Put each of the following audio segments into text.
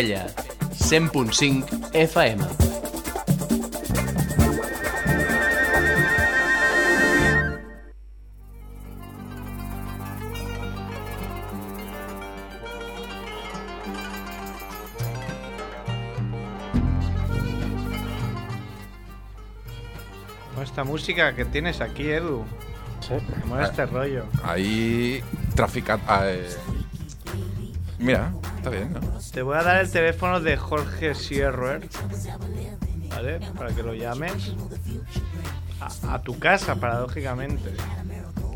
Ella, 100.5 FM. Esta música que tienes aquí, Edu. Sí. Este rollo. Ahí trafica. ah, eh, Mira, está bien, ¿no? Te voy a dar el teléfono de Jorge Sierrer. ¿Vale? Para que lo llames. A, a tu casa, paradójicamente.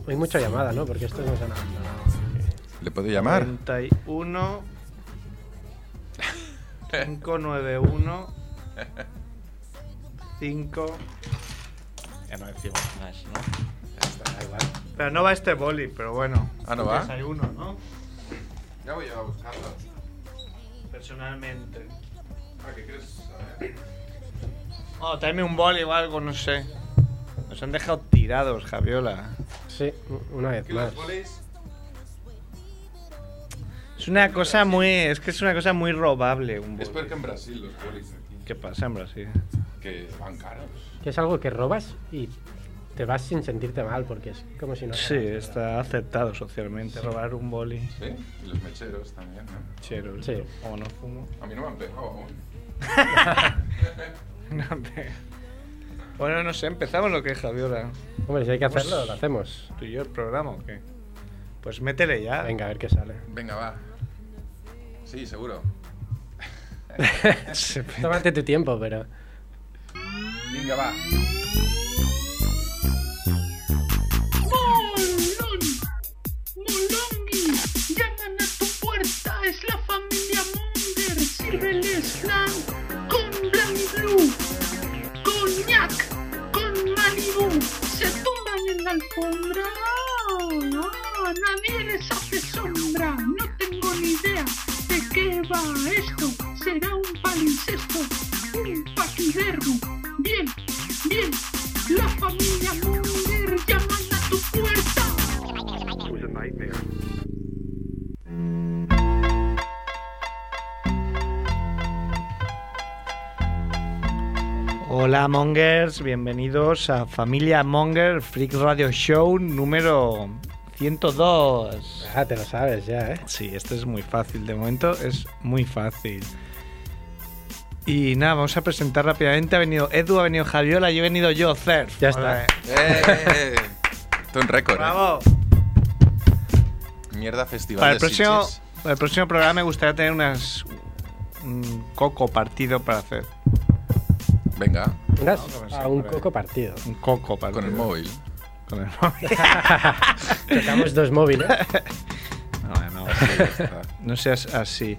Hay mucha llamada, ¿no? Porque nos han abandonado. ¿Le puedo llamar? 91 591 5 Ya no decimos más, ¿no? Está, igual. Pero no va este boli, pero bueno. Ah, ¿no va? Desayuno, ¿no? Ya voy a buscarlo. Personalmente. Ah, ¿qué quieres saber? Oh, tráeme un boli o algo, no sé. Nos han dejado tirados, Javiola. Sí, una vez ¿Qué más. los bolis? Es una cosa muy. Es que es una cosa muy robable un Es boli. peor que en Brasil los bolis aquí. ¿Qué pasa en Brasil? Que van caros. Que es algo que robas y te vas sin sentirte mal, porque es como si no. Sí, está aceptado socialmente robar un boli. ¿Sí? Y los mecheros también, ¿no? Chero. Sí. O no fumo. A mí no me han pegado aún. No te- Bueno, no sé, empezamos lo que es Javiola. Hombre, si hay que Pues- hacerlo, lo hacemos. ¿Tú y yo el programa o qué? Pues métele ya. Venga, a ver qué sale. Venga, va. Sí, seguro. Se- Tómate tu tiempo, pero. Venga, va. Mongers, bienvenidos a Familia Monger Freak Radio Show número 102. Ah, te lo sabes ya, ¿eh? Sí, esto es muy fácil, de momento es muy fácil. Y nada, vamos a presentar rápidamente. Ha venido Edu, ha venido Javiola y he venido yo, Cerf. Ya está. ¡Eh! Esto es un récord, ¿eh? ¡Bravo! Mierda festival Para el, de próximo, para el próximo programa me gustaría tener unas, un coco partido para hacer. Venga, a un coco partido. Un coco partido. con el móvil. Con el móvil. Tocamos dos móviles. no, no, no seas así.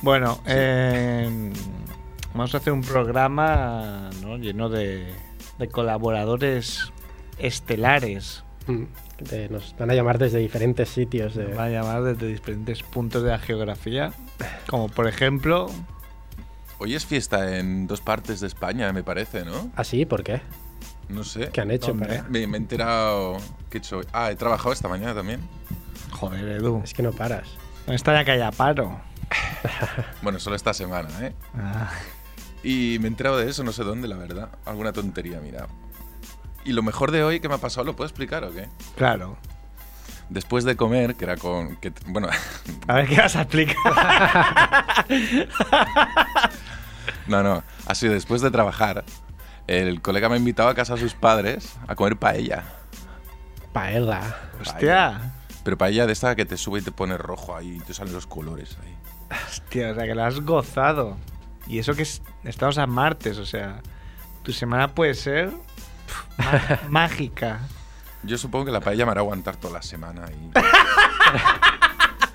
Bueno, eh, vamos a hacer un programa ¿no? lleno de, de colaboradores estelares. Mm, que nos van a llamar desde diferentes sitios. De... Nos van a llamar desde diferentes puntos de la geografía. Como por ejemplo, Hoy es fiesta en dos partes de España, me parece, ¿no? ¿Ah, sí? ¿Por qué? No sé. ¿Qué han hecho? Para- Me, me he enterado. ¿Qué he hecho hoy? Ah, he trabajado esta mañana también. joder, Edu, Es que no paras. no está ya que haya paro. Bueno, solo esta semana, ¿eh? Ah, Y me he enterado de eso, no sé dónde, la verdad. Alguna tontería, mira. Y lo mejor de hoy que me ha pasado, ¿lo puedo explicar o qué? claro. Después de comer, que era con. Que, bueno, A ver qué vas a explicar. no, no. Ha sido después de trabajar. El colega me ha invitado a casa a sus padres a comer paella. Paella. Hostia. Pero paella de esta que te sube y te pone rojo ahí y te salen los colores ahí. Hostia, o sea que lo has gozado. Y eso que es- estamos a martes, o sea, tu semana puede ser mágica. Yo supongo que la paella me hará aguantar toda la semana. Y...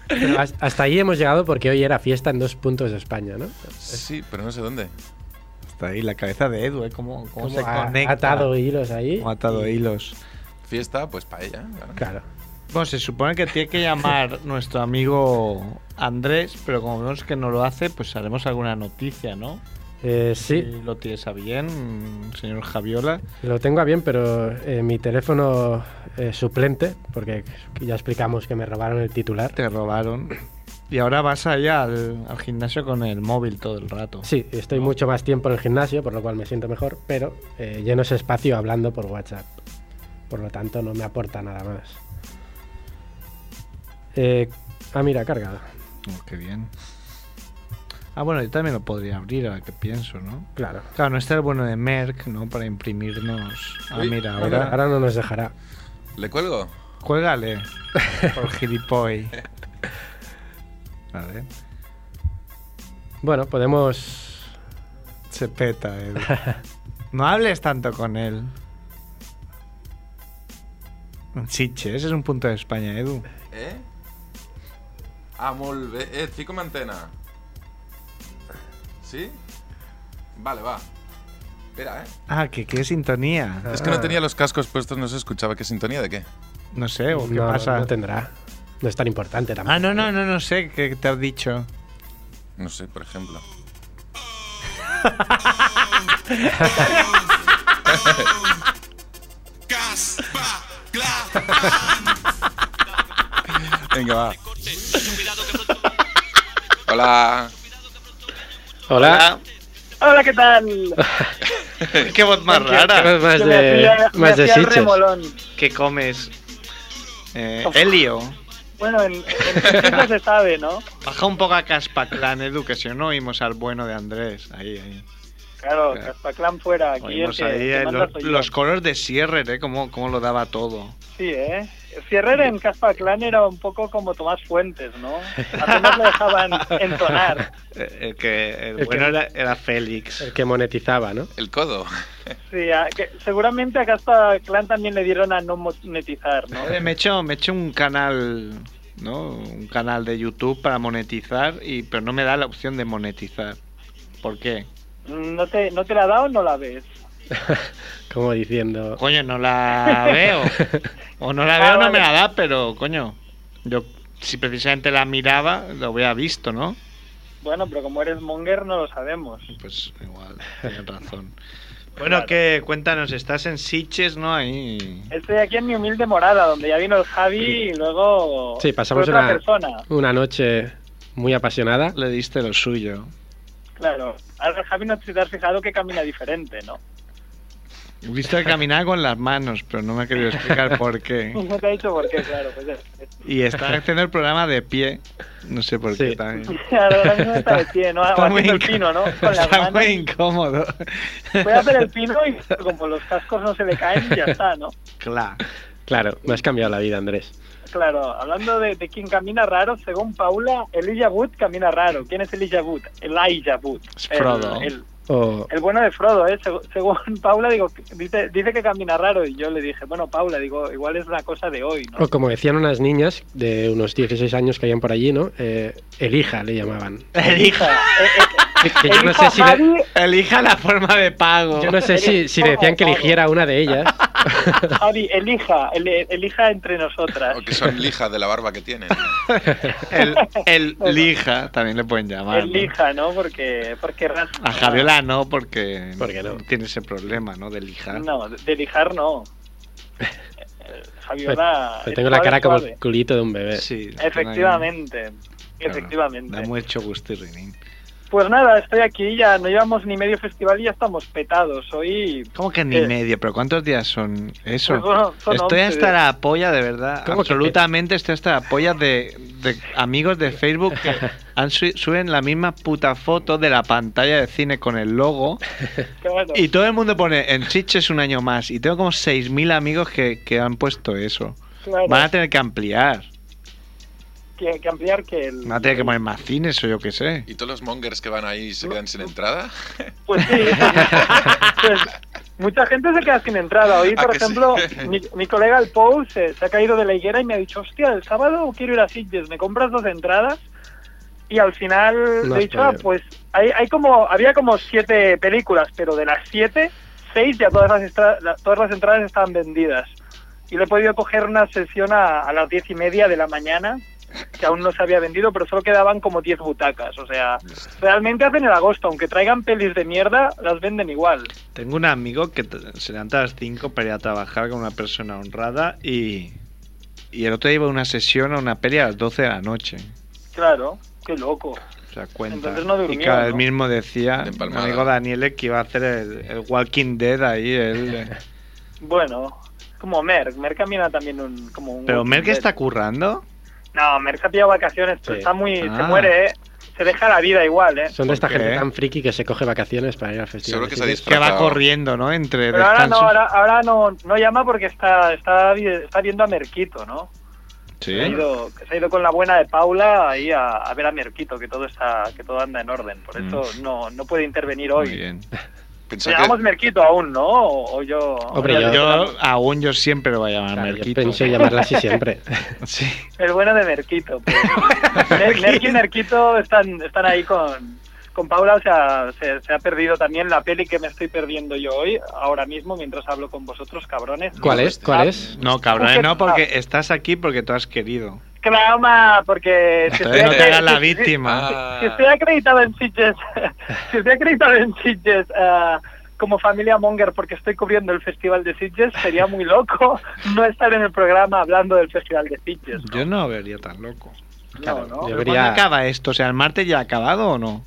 Pero has- hasta ahí hemos llegado porque hoy era fiesta en dos puntos de España, ¿no? Sí, pero no sé dónde. Está ahí la cabeza de Edu, ¿eh? Cómo, cómo Como se ha- conecta. atado hilos ahí. Cómo ha atado y- hilos. Fiesta, pues paella. claro. Claro. Bueno, se supone que tiene que llamar nuestro amigo Andrés, pero como vemos que no lo hace, pues haremos alguna noticia, ¿no? Eh, sí, Si lo tienes a bien, señor Javiola. lo tengo a bien, pero eh, mi teléfono eh, suplente, porque ya explicamos que me robaron el titular, Te robaron. Y ahora vas allá al, al gimnasio con el móvil todo el rato. Sí, estoy mucho más tiempo en el gimnasio, por lo cual me siento mejor, pero eh, lleno ese espacio hablando por WhatsApp. Por lo tanto, no me aporta nada más. Eh, ah, mira, cargado. Oh, qué bien. Ah, bueno, yo también lo podría abrir ahora que pienso, ¿no? Claro. Claro, no está el bueno de Merck, ¿no? Para imprimirnos. Ah, Uy, mira, Ahora, ahora. ahora no nos dejará. ¿Le cuelgo? Cuélgale. Por gilipoy. Vale. Bueno, podemos. Se peta él. No hables tanto con él. Chiche, ese es un punto de España, Edu. Eh? Ah, molt bé. Eh, et fico amb antena. Sí? Vale, va. Espera, eh. Ah, que qué sintonía. Es que no tenía los cascos puestos, no se escuchaba. ¿Qué sintonía de qué? No sé, o qué no, pasa. no tendrá. No es tan importante tampoco. Ah, no, no, no, no sé qué te has dicho. No sé, por ejemplo. Venga, va. Hola. Hola. Hola, ¿qué tal? qué voz más ¿Qué rara. ves más Que me de, hacía- me más de remolón. ¿Qué comes? Eh, Helio. Bueno, en, en se sabe, ¿no? Baja un poco a Caspaclan, Edu, que si no oímos al bueno de Andrés. Ahí, ahí. Claro, Claro. Caspaclán fuera. Aquí el Oímos que, ahí que eh, manda los, coros de Sierrer, ¿eh? Cómo, cómo lo daba todo. Sí, ¿eh? Ferrer en Caspaclán era un poco como Tomás Fuentes, ¿no? Apenas le dejaban entonar. El que el El bueno que- era, era Félix. El que monetizaba, ¿no? El codo. Sí, a- que seguramente a Caspaclán también le dieron a no monetizar, ¿no? Eh, Me he hecho, me un canal, ¿no? Un canal de YouTube para monetizar, y pero no me da la opción de monetizar. ¿Por qué? ¿No te, ¿No te la ha dado o no la ves? Como diciendo. Coño, no la veo. O no la Ah, veo, no vale. me la da, pero coño. Yo, si precisamente la miraba, lo hubiera visto, ¿no? Bueno, pero como eres monger no lo sabemos. Pues igual, tienes razón. Bueno, que cuéntanos, estás en Sitges, ¿no? Ahí. Estoy aquí en mi humilde morada, donde ya vino el Javi y luego Sí, pasamos otra una- persona. Una noche muy apasionada. Le diste lo suyo. Claro. Ahora el Javi no te has fijado que camina diferente, ¿no? He visto que caminaba con las manos, pero no me ha querido explicar por qué. No te ha dicho por qué, claro. Pues es- es- Y está haciendo el programa de pie. No sé por qué también. Claro, ahora mismo está de pie, ¿no? Está muy, el pino, ¿no? Con las está manos. muy incómodo. Voy a hacer el pino y como los cascos no se le caen, ya está, ¿no? Claro. Claro, me has cambiado la vida, Andrés. Claro, hablando de, de quién camina raro, según Paula, Elijah Wood camina raro. ¿Quién es Elijah Wood? Elijah Wood. Es El- Frodo. El, O el bueno de Frodo, ¿eh? Seg- Según Paula, digo, dice, dice que camina raro y yo le dije, bueno, Paula, digo, igual es una cosa de hoy, ¿no? O como decían unas niñas de unos 16 años que habían por allí, ¿no? Eh, elija, le llamaban. Elija, Eh, eh, Que- yo no elija sé si elija la forma de pago. Yo no sé si, si decían que eligiera una de ellas. Javi, elija, el- elija entre nosotras. O que son lijas de la barba que tienen. El, el lija también le pueden llamar. ¿no? Elija, ¿no? Porque, porque rasca. A Javiola no, porque ¿Por qué no? tiene ese problema, ¿no? De lijar. No, de lijar no. Javiola. Pero tengo la suave, cara como suave. el culito de un bebé. Sí. Efectivamente. Claro, Efectivamente. Da mucho gusto, Rinín. Pues nada, estoy aquí, ya no llevamos ni medio festival y ya estamos petados. Hoy. ¿Cómo que ni Eh, medio? ¿Pero cuántos días son eso? Pues bueno, son estoy 11 hasta la polla, de verdad. ¿Cómo que Absolutamente estoy hasta la polla de, de amigos de Facebook que han su- suben la misma puta foto de la pantalla de cine con el logo Claro, y todo el mundo pone en Chiches un año más. Y tengo como 6.000 amigos que, que han puesto eso. claro. Van a tener que ampliar. Que, que ampliar que el. A tener que poner más cines o yo qué sé. ¿Y todos los mongers que van ahí se quedan sin entrada? Pues sí. pues, mucha gente se queda sin entrada. Hoy, ¿A por sí? ejemplo, mi, mi colega el Pou se, se ha caído de la higuera y me ha dicho, hostia, el sábado quiero ir a Sitges, ¿me compras dos entradas? Y al final No le has he dicho, ah, pues hay, hay como, había como siete películas, pero de las siete, seis ya todas las, todas las entradas estaban vendidas. Y le he podido coger una sesión a, a las diez y media de la mañana, que aún no se había vendido, pero solo quedaban como diez butacas. O sea, realmente hacen el agosto, aunque traigan pelis de mierda, las venden igual. Tengo un amigo que se levanta a las 5 para ir a trabajar con una persona honrada y, y el otro día iba a una sesión a una peli a las 12 de la noche. Claro, qué loco. O sea, cuenta. Entonces no durmió, y claro, él ¿no? mismo decía, De mi amigo Daniele, que iba a hacer el, el Walking Dead ahí. Él, eh. Bueno, como Merck. Merck camina también un, como un... Pero Merck está currando. No, Merck se ha pillado vacaciones, pero Sí. está muy... Se Ah. muere, ¿eh? Se deja la vida igual, ¿eh? Son de esta gente tan friki que se coge vacaciones para ir al festival. Que se Que va corriendo, ¿no? Entre Pero ahora no, ahora, ahora no, no llama porque está, está, está viendo a Merquito, ¿no? Sí. Se, ha ido, se ha ido con la buena de Paula ahí a, a ver a Merquito, que todo está, que todo anda en orden. Por eso no, no puede intervenir Mm. Muy hoy. bien. Llamamos que, Merquito aún, ¿no? O, o yo... Hombre, yo- Yo, aún yo siempre lo voy a llamar Claro, yo Merquito. pensé llamarla así siempre. Sí. El bueno de Merquito. pues. Mer- Merqui y Merquito están, están ahí con, con Paula. O sea, se, se ha perdido también la peli que me estoy perdiendo yo hoy, ahora mismo, mientras hablo con vosotros, cabrones. ¿Cuál es? ¿Cuál es? No, cabrón, no, porque estás aquí porque tú has querido. Trauma, porque... si Entonces no te hagas la si- si- víctima. Ah. Si estoy acreditado en Sitges, si estoy acreditado en Sitges ah, como familia Monger porque estoy cubriendo el festival de Sitges, sería muy loco no estar en el programa hablando del festival de Sitges. ¿no? Yo no vería tan loco. No, ¿no? ¿Pero Debería- ¿Cuándo acaba esto? O sea, ¿el martes ya ha acabado o no?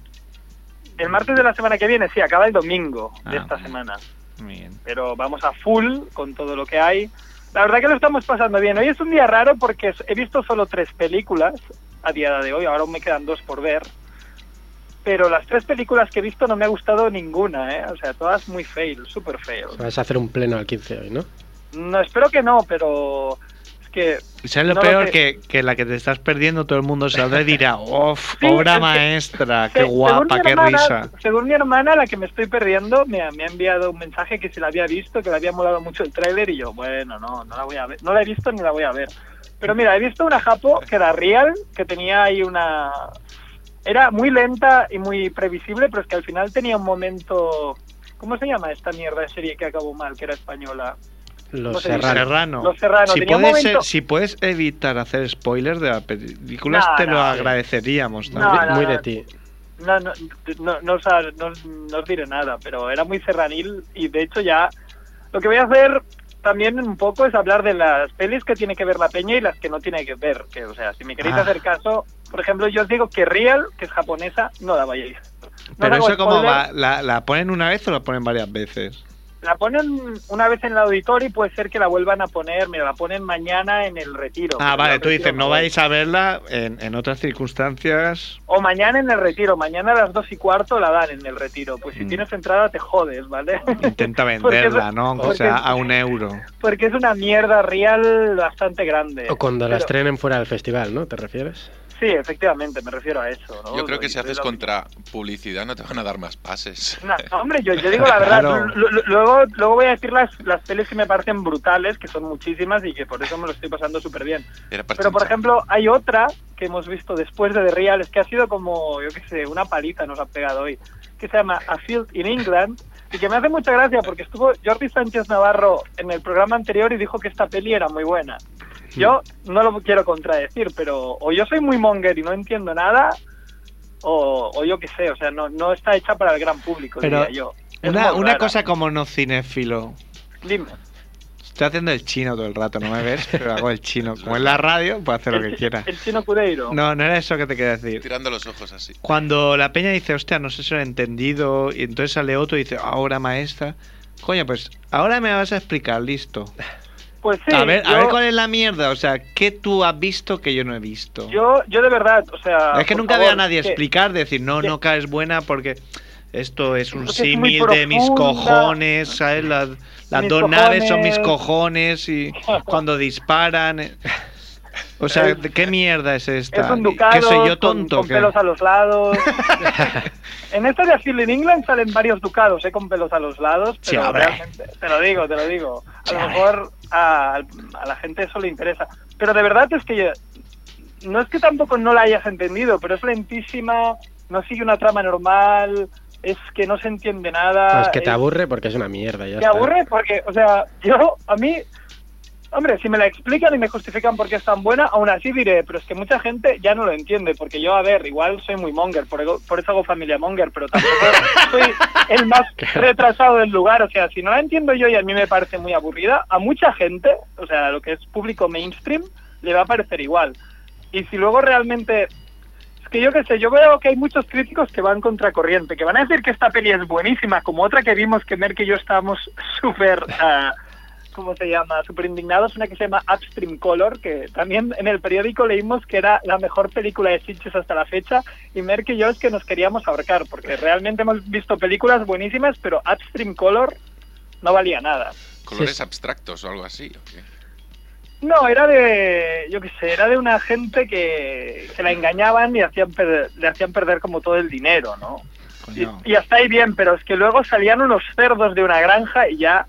El martes de la semana que viene, sí, acaba el domingo de Ah, esta bien. semana. Bien. Pero vamos a full con todo lo que hay. La verdad que lo estamos pasando bien. Hoy es un día raro porque he visto solo tres películas a día de hoy. Ahora aún me quedan dos por ver. Pero las tres películas que he visto no me ha gustado ninguna, ¿eh? O sea, todas muy fail, super fail. Vas a hacer un pleno al 15 hoy, ¿no? No, espero que no, pero que... ¿Y ¿Sabes lo No peor? que, que la que te estás perdiendo todo el mundo saldrá y dirá, ¡Uf! Sí, obra que- maestra! se- ¡Qué guapa! ¡Qué hermana- risa! Según mi hermana, la que me estoy perdiendo, me ha, me ha enviado un mensaje que si la había visto, que le había molado mucho el tráiler y yo, bueno, no, no la voy a ver. No la he visto ni la voy a ver. Pero mira, he visto una Japo que era real, que tenía ahí una... Era muy lenta y muy previsible, pero es que al final tenía un momento... ¿Cómo se llama esta mierda de serie que acabó mal, que era española? Los No sé, serranos. Serrano. Los Serrano, Si puedes, momento- si puedes evitar hacer spoilers de la película, No, te lo agradeceríamos. No, también. no, Muy no. de ti. No, no, no, no, os, no os- no os diré nada, pero era muy serranil y de hecho ya lo que voy a hacer también un poco es hablar de las pelis que tiene que ver la peña y las que no tiene que ver. Que, o sea, si me queréis Ah. hacer caso, por ejemplo, yo os digo que Real, que es japonesa, no la vayáis. No Pero eso spoiler. va, ¿La, ¿la ponen una vez o la ponen varias veces? La ponen una vez en el auditorio y puede ser que la vuelvan a poner, mira, la ponen mañana en el retiro. Ah, vale, tú dices, no vais a verla en, en otras circunstancias. O mañana en el retiro, mañana a las dos y cuarto la dan en el retiro. Pues si Mm. tienes entrada te jodes, ¿vale? Intenta venderla, es- ¿no? Aunque porque sea es- a un euro. Porque es una mierda real bastante grande. O cuando la Pero- estrenen fuera del festival, ¿no? ¿Te refieres? Sí, efectivamente, me refiero a eso. ¿no? yo creo que si haces contra publicidad no te van a dar más pases. No, hombre, yo, yo digo la verdad. Claro. Luego, luego voy a decir las, las pelis que me parecen brutales, que son muchísimas y que por eso me lo estoy pasando súper bien. Pero, por ejemplo, hay otra que hemos visto después de The Real, es que ha sido como, yo qué sé, una paliza nos ha pegado hoy, que se llama A Field in England, y que me hace mucha gracia porque estuvo Jordi Sánchez Navarro en el programa anterior y dijo que esta peli era muy buena. Yo no lo quiero contradecir, pero o yo soy muy monger y no entiendo nada, o, o yo qué sé, o sea, no, no está hecha para el gran público, Pero diría yo. Es Una, cosa como no cinéfilo. Dime. Estoy haciendo el chino todo el rato, no me ves, pero hago el chino. Como en la radio, puedo hacer lo que quiera. El chino Cudeiro. No, no era eso que te quería decir. Tirando los ojos así. Cuando la peña dice, hostia, no sé si lo he entendido, y entonces sale otro y dice, ahora maestra. Coño, pues ahora me vas a explicar, listo. Pues sí, a ver, a ver cuál es la mierda, o sea, ¿qué tú has visto que yo no he visto? Yo, yo de verdad, o sea. es que nunca favor, veo a nadie que- explicar, decir, no, que- no caes buena porque esto es un símil de mis cojones, ¿sabes? Las, las dos naves son mis cojones. cojones y cuando disparan... O sea, Es- ¿de ¿qué mierda es esta? Es un ¿Que ducado soy yo con- tonto? con, qué? pelos a los lados. en esta de Asilo in England salen varios ducados, ¿eh? Con pelos a los lados, Sí, pero hombre. realmente, te lo digo, te lo digo. A Sí, lo mejor a, a la gente eso le interesa. Pero de verdad es que yo- no es que tampoco no la hayas entendido, pero es lentísima, no sigue una trama normal, es que no se entiende nada. No, es que te es- aburre porque es una mierda. Ya está. aburre porque, o sea, yo, a mí, hombre, si me la explican y me justifican por qué es tan buena, aún así diré, pero es que mucha gente ya no lo entiende, porque yo, a ver, igual soy muy monger, por, ego- por eso hago familia monger, pero tampoco soy el más retrasado del lugar, o sea, si no la entiendo yo y a mí me parece muy aburrida, a mucha gente, o sea, lo que es público mainstream, le va a parecer igual. Y si luego realmente que yo qué sé, yo veo que hay muchos críticos que van contracorriente, que van a decir que esta peli es buenísima, como otra que vimos que Merck y yo estábamos súper, ah, ¿cómo se llama? Súper indignados, una que se llama Upstream Color, que también en el periódico leímos que era la mejor película de Sitges hasta la fecha, y Merck y yo es que nos queríamos ahorcar, porque realmente hemos visto películas buenísimas, pero Upstream Color no valía nada. Colores Sí. abstractos o algo así. ¿o qué? No, era de, yo qué sé, era de una gente que, que la engañaban y hacían perder- le hacían perder como todo el dinero, ¿no? Y hasta ahí bien, pero es que luego salían unos cerdos de una granja y ya,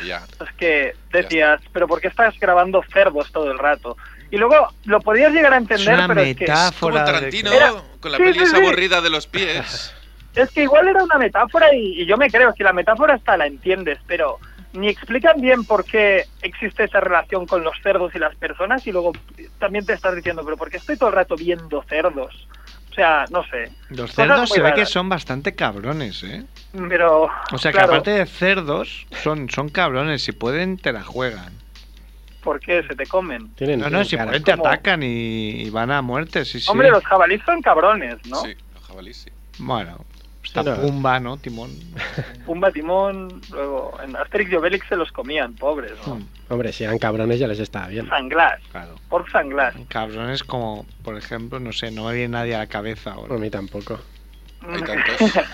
Es que decías, pero ¿por qué estás grabando cerdos todo el rato? Y luego lo podías llegar a Es entender, una pero es que, Como metáfora. Tarantino Era- con la Sí, peli sí, esa sí. aburrida de los pies. es que igual era una metáfora y, y yo me creo, si la metáfora está la entiendes, pero ni explican bien por qué existe esa relación con los cerdos y las personas y luego también te estás diciendo, pero ¿por qué estoy todo el rato viendo cerdos? O sea, no sé. Los cerdos se ve que son bastante cabrones, ¿eh? Pero. O sea que aparte de cerdos, son, son cabrones. Si pueden, te la juegan. ¿Por qué se te comen? Tienen, No, no, tienen si pueden, te Como- atacan y, y van a muerte, sí, sí. Hombre, los jabalíes son cabrones, ¿no? Sí, los jabalíes sí. Bueno, está no. Pumba, ¿no? Timón. Pumba, Timón, luego en Asterix y Obelix se los comían, pobres, ¿no? Hmm, Hombre, si eran cabrones ya les estaba bien. Sanglas, claro. por sanglas. Cabrones como, por ejemplo, no sé, no me viene nadie a la cabeza ahora. A mí tampoco. Hay tantos.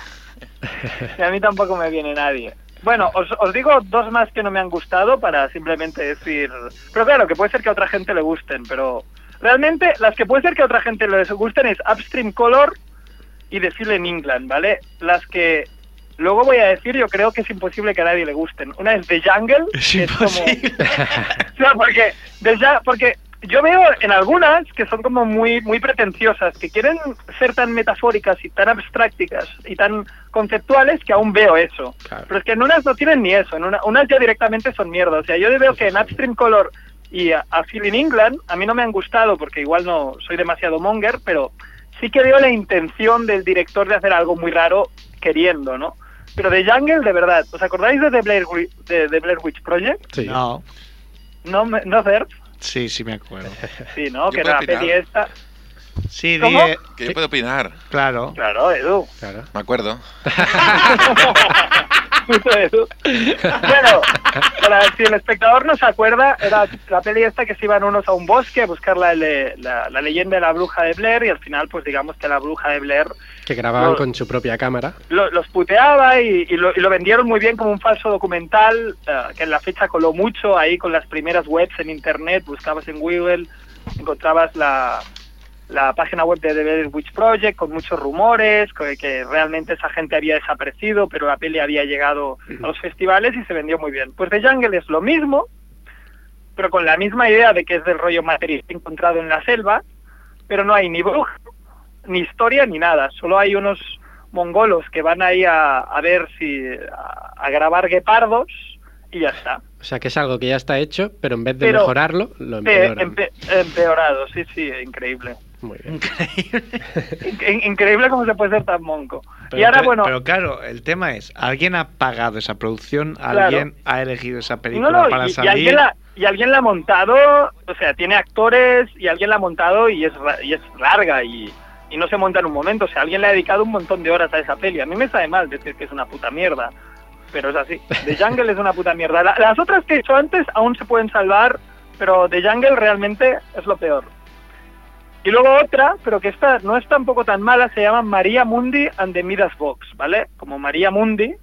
Y a mí tampoco me viene nadie. Bueno, os, os digo dos más que no me han gustado para simplemente decir... Pero claro, que puede ser que a otra gente le gusten, pero realmente las que puede ser que a otra gente les gusten es Upstream Color y The Seal in England, ¿vale? Las que luego voy a decir yo creo que es imposible que a nadie le gusten. Una es The Jungle, Es que es como... imposible. O sea, porque, de ya- porque yo veo en algunas que son como muy muy pretenciosas, que quieren ser tan metafóricas y tan abstracticas y tan conceptuales que aún veo eso. Claro. Pero es que en unas no tienen ni eso, en una- unas ya directamente son mierda. O sea, yo veo que en Upstream Color y a, a Phil in England a mí no me han gustado porque igual no soy demasiado monger, pero sí que veo la intención del director de hacer algo muy raro queriendo, ¿no? Pero de Jungle, de verdad, ¿os acordáis de The Blair, Wi- de, de Blair Witch Project? Sí. No, No, no, Cerf? sí, sí me acuerdo. Sí, ¿no? Yo Que puedo la peli esta... Sí, ¿Cómo? dije, Que yo puedo opinar. claro. Claro, Edu. Claro. Me acuerdo. Puto Edu. bueno, para, si el espectador no se acuerda, era la peli esta que se iban unos a un bosque a buscar la, la, la leyenda de la bruja de Blair y al final, pues digamos que la bruja de Blair Que grababan con su propia cámara. lo- los puteaba y, y lo, y lo vendieron muy bien como un falso documental eh, que en la fecha coló mucho ahí con las primeras webs en internet, buscabas en Google, encontrabas la, la página web de The Blair Witch Project con muchos rumores, que, que realmente esa gente había desaparecido, pero la peli había llegado a los festivales y se vendió muy bien. Pues The Jungle es lo mismo, pero con la misma idea de que es del rollo material encontrado en la selva, pero no hay ni bruja, ni historia, ni nada. Solo hay unos mongolos que van ahí a, a ver si... A, a grabar guepardos y ya está. O sea que es algo que ya está hecho, pero en vez de Pero- mejorarlo, lo Pe- empeoran. empe- empeorado, sí, sí, increíble. Muy bien. In- increíble cómo se puede ser tan monco. Pero, y ahora, pero- bueno, pero claro, el tema es, ¿alguien ha pagado esa producción? Claro. ¿Alguien ha elegido esa película no, no, para y, y salir? alguien la, y alguien la ha montado, o sea, tiene actores y alguien la ha montado y es, y es larga y, y no se monta en un momento. O sea, alguien le ha dedicado un montón de horas a esa peli. A mí me sabe mal decir que es una puta mierda, pero es así. The Jungle es una puta mierda. La- las otras que he hecho antes aún se pueden salvar, pero The Jungle realmente es lo peor. Y luego otra, pero que esta no es tampoco tan mala, se llama María Mundi and the Midas Box, ¿vale? Como María Mundi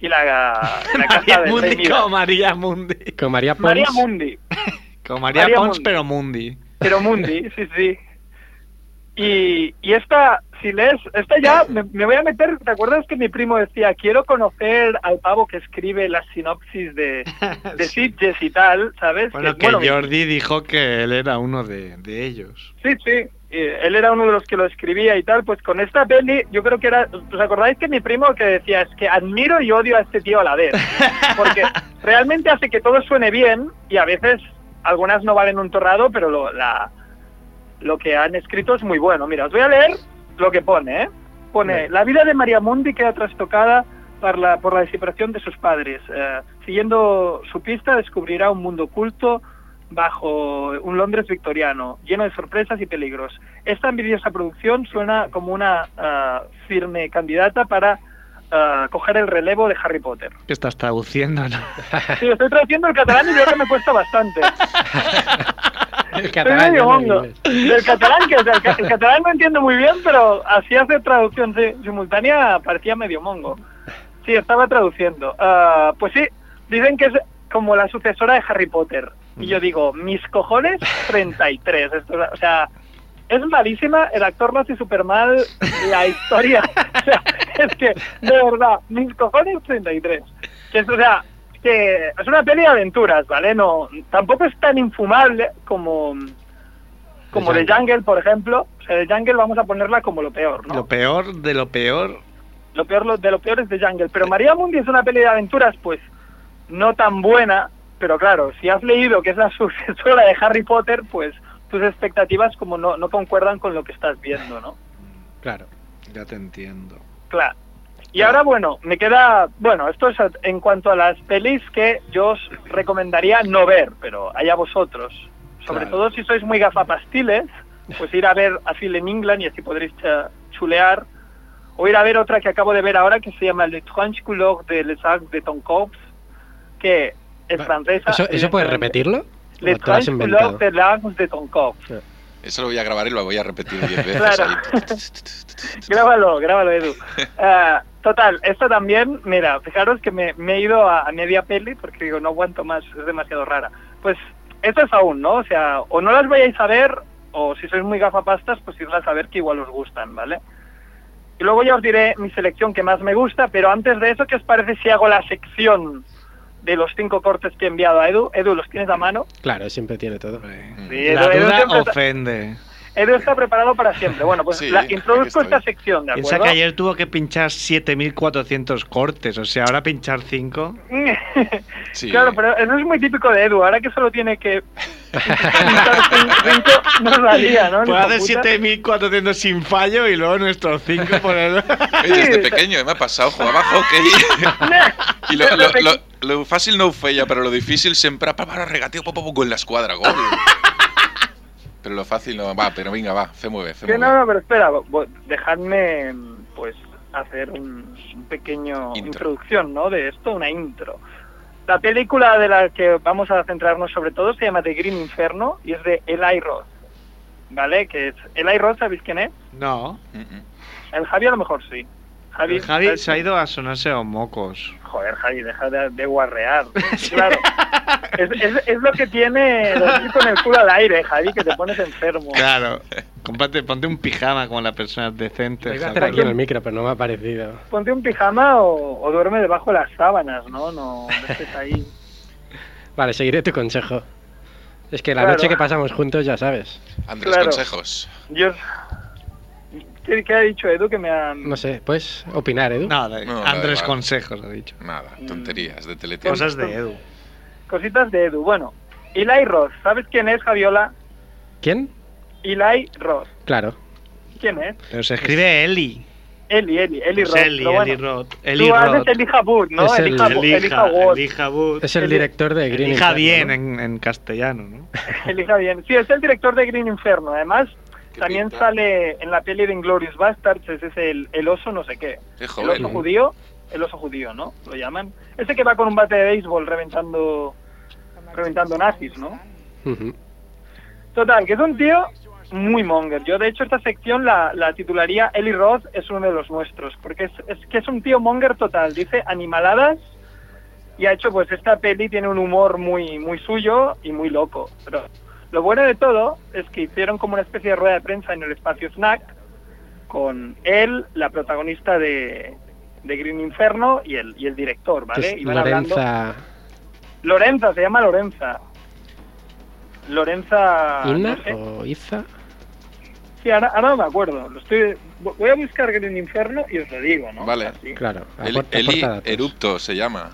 y la, la casa María rey Mundi Midas. como María Mundi. Con María Pons. María Mundi, Como María, María Pons, Mundi. pero Mundi. pero Mundi, sí, sí. Y, y esta, si lees, esta ya me, me voy a meter, ¿te acuerdas que mi primo decía, quiero conocer al pavo que escribe las sinopsis de, de Sitges y tal, ¿sabes? Bueno, Que, que bueno, Jordi dijo que él era uno de, de ellos. Sí, sí, eh, él era uno de los que lo escribía y tal, pues con esta peli yo creo que era, ¿os acordáis que mi primo que decía, es que admiro y odio a este tío a la vez? Porque realmente hace que todo suene bien y a veces algunas no valen un torrado, pero lo, la, lo que han escrito es muy bueno. Mira, os voy a leer lo que pone, ¿eh? Pone, la vida de María Mundi queda trastocada por la, por la desaparición de sus padres. Eh, siguiendo su pista descubrirá un mundo oculto bajo un Londres victoriano, lleno de sorpresas y peligros. Esta envidiosa producción suena como una ah, firme candidata para ah, coger el relevo de Harry Potter. ¿Qué estás traduciendo? no? Sí, estoy traduciendo el catalán y creo que me cuesta bastante. El catalán no. Del catalán, que o sea, el, ca- el catalán no entiendo muy bien, pero así hace traducción si- simultánea parecía medio mongo. Sí, estaba traduciendo. Ah, pues sí, dicen que es como la sucesora de Harry Potter. Y yo digo, mis cojones, 33. Esto, o sea, es malísima, el actor lo hace súper mal, la historia. o sea, es que, de verdad, mis cojones, 33. Que es, o sea, que es una peli de aventuras, ¿vale? No, tampoco es tan infumable como como The Jungle, por ejemplo. O sea, The Jungle vamos a ponerla como lo peor, ¿no? Lo peor de lo peor. Lo peor de lo peor es The Jungle. Pero María Mundi es una peli de aventuras, pues, no tan buena. Pero claro, si has leído que es la sucesora de Harry Potter, pues tus expectativas como no, no concuerdan con lo que estás viendo, ¿no? Claro. Ya te entiendo. Claro. Y ahora, bueno, me queda... Bueno, esto es en cuanto a las pelis que yo os recomendaría no ver, pero allá vosotros. Sobre Claro. todo si sois muy gafapastiles, pues ir a ver a Phil en England y así podréis cha- chulear. O ir a ver otra que acabo de ver ahora que se llama Le Tranche Couleur de Les Arcs de Tom Cobbs, que es francesa. ¿Eso, ¿Eso puedes repetirlo? Le ¿O te lo has Tranche? Couleur de Les Arcs de Tom Cobbs. Eso lo voy a grabar y lo voy a repetir 10 veces. Claro. Grábalo, grábalo, Edu. Ah, total, esto también, mira, fijaros que me, me he ido a, a media peli porque digo, no aguanto más, es demasiado rara. Pues esto es aún, ¿no? O sea, o no las vayáis a ver, o si sois muy gafapastas, pues irlas a ver que igual os gustan, ¿vale? Y luego ya os diré mi selección que más me gusta, pero antes de eso, ¿qué os parece si hago la sección de los cinco cortes que he enviado a Edu? Edu, ¿los tienes a mano? Claro, siempre tiene todo. Sí, La Edu, duda ofende. Edu está preparado para siempre. Bueno, pues Sí, la, introduzco esta sección, ¿de Piensa acuerdo? que ayer tuvo que pinchar 7400 cortes, o sea, ahora pinchar 5. Sí. Claro, pero eso es muy típico de Edu. Ahora que solo tiene que pintar cin- cinco, no lo haría, ¿no? Puede hacer puta. 7400 sin fallo y luego nuestros 5 por el. Oye, desde pequeño me ha pasado, jugaba hockey. I lo, lo, lo, lo fàcil no ho feia, però lo difícil sempre, pa, para, regateo, poc a poc, en l'esquadra, gol. Pero lo fácil no, va, pero venga, va, bé, Que fem-ho no, no, pero espera, dejadme pues hacer un, un pequeño Intro. introducción, ¿no? De esto, una intro. La película de la que vamos a centrarnos sobre todo se llama The Green Inferno y es de Eli Roth, ¿vale? Que es Eli Roth, ¿sabéis quién es? No. Mm, mm. El Javi a lo mejor sí. Javi, se ha ido a sonarse los mocos. Joder, Javi, deja de, de guarrear. Claro. Es, es, es lo que tiene dormir con el culo al aire, Javi, que te pones enfermo. Claro. Cómprate, ponte un pijama como las personas decentes. Iba a hacer aquí en el micro, pero no me ha parecido. Ponte un pijama o, o duerme debajo de las sábanas, ¿no? No estés ahí. Vale, seguiré tu consejo. Es que la Claro. noche que pasamos juntos, ya sabes. Andrés, Claro. consejos. Yo... ¿Qué, qué ha dicho Edu que me ha... No sé, puedes opinar, Edu. No, de- No, Andrés consejos ha dicho. Nada, Mm. tonterías de teletiempo. Cosas de Edu. Cositas de Edu. Bueno, Eli Roth. ¿Sabes quién es, Javiola? ¿Quién? Eli Roth. Claro. ¿Quién es? Pero se escribe Eli. Eli, Eli, Eli Es Roth. Eli, bueno, Eli Roth. Eli Tú haces Roth. Elijah Wood, ¿no? Es el- Elija. Elija Wood. Es el Eli- director de Green Elija Inferno, bien ¿no? en, en castellano, ¿no? Elija bien. Sí, es el director de Green Inferno. Además, también pinta. sale en la peli de Inglorious Bastards. Ese es el, el oso no sé qué. Qué El oso judío. El oso judío, ¿no? Lo llaman. Ese que va con un bate de béisbol reventando, reventando nazis, ¿no? Total, que es un tío muy monger. Yo, de hecho, esta sección la, la titularía Eli Roth es uno de los nuestros, porque es, es que es un tío monger total. Dice animaladas y ha hecho, pues, esta peli tiene un humor muy, muy suyo y muy loco. Pero lo bueno de todo es que hicieron como una especie de rueda de prensa en el espacio Snack con él, la protagonista de, de Green Inferno y el, y el director, ¿vale? Y van hablando- Lorenza Lorenza, se llama Lorenza. Lorenza... Inna no sé. o Iza. Sí, ahora, ahora no me acuerdo. Lo estoy, voy a buscar Green Inferno y os lo digo, ¿no? Vale. Así. Claro, Eli, aporta, Eli aporta datos. Erupto se llama.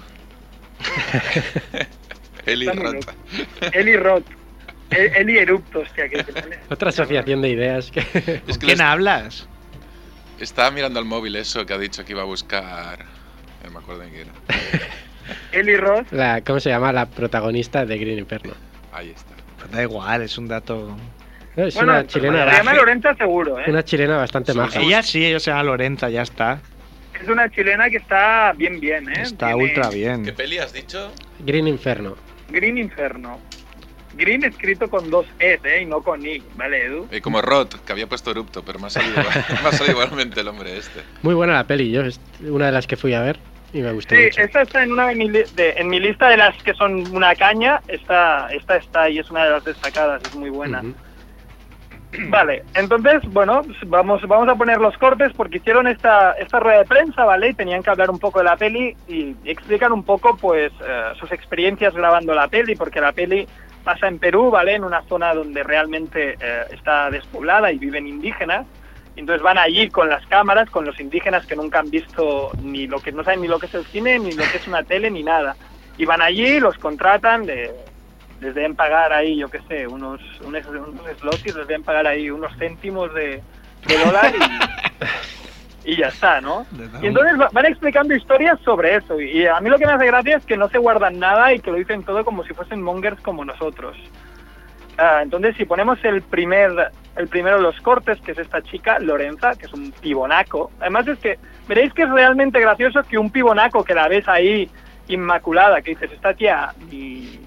Eli Rota. Eli Roth. Eli Erupto, hostia, que Otra asociación de ideas que... Es ¿Con que quién les- hablas? estaba mirando al móvil eso que ha dicho que iba a buscar. No me acuerdo ni qué era. Eli Roth. la, ¿Cómo se llama? La protagonista de Green Inferno. Ahí está. Pues da igual, es un dato. Es Bueno, una chilena. se llama Lorenza seguro, ¿eh? Una chilena bastante Sí, maja. Ella sí, ella se llama Lorenza, ya está. Es una chilena que está bien, bien, ¿eh? Está Tiene ultra ¿Qué bien. peli has dicho? Green Inferno. Green Inferno. Green escrito con dos E, ¿eh? Y no con I, ¿vale, Edu? Eh, como Rod, que había puesto erupto, pero me ha salido, igual- me ha salido igualmente el hombre este. Muy buena la peli, yo es una de las que fui a ver y me gustó Sí, mucho. esta está en una de mi, li- de- en mi lista de las que son una caña. Esta, esta está y es una de las destacadas, es muy buena. Vale, entonces, bueno, pues vamos, vamos a poner los cortes porque hicieron esta, esta rueda de prensa, ¿vale? Y tenían que hablar un poco de la peli y explican un poco, pues, eh, sus experiencias grabando la peli, porque la peli pasa en Perú, ¿vale? En una zona donde realmente eh, está despoblada y viven indígenas. Entonces van allí con las cámaras, con los indígenas que nunca han visto ni lo que, no saben ni lo que es el cine, ni lo que es una tele, ni nada. Y van allí, los contratan, le- les deben pagar ahí, yo qué sé, unos, unos, unos les deben pagar ahí unos céntimos de, de dólar y, y ya está, ¿no? Y entonces va- van explicando historias sobre eso. Y a mí lo que me hace gracia es que no se guardan nada y que lo dicen todo como si fuesen mongers como nosotros. Ah, entonces, si ponemos el primer, el primero de los cortes, que es esta chica, Lorenza, que es un pibonaco. Además es que veréis que es realmente gracioso que un pibonaco que la ves ahí inmaculada, que dices, esta tía ni-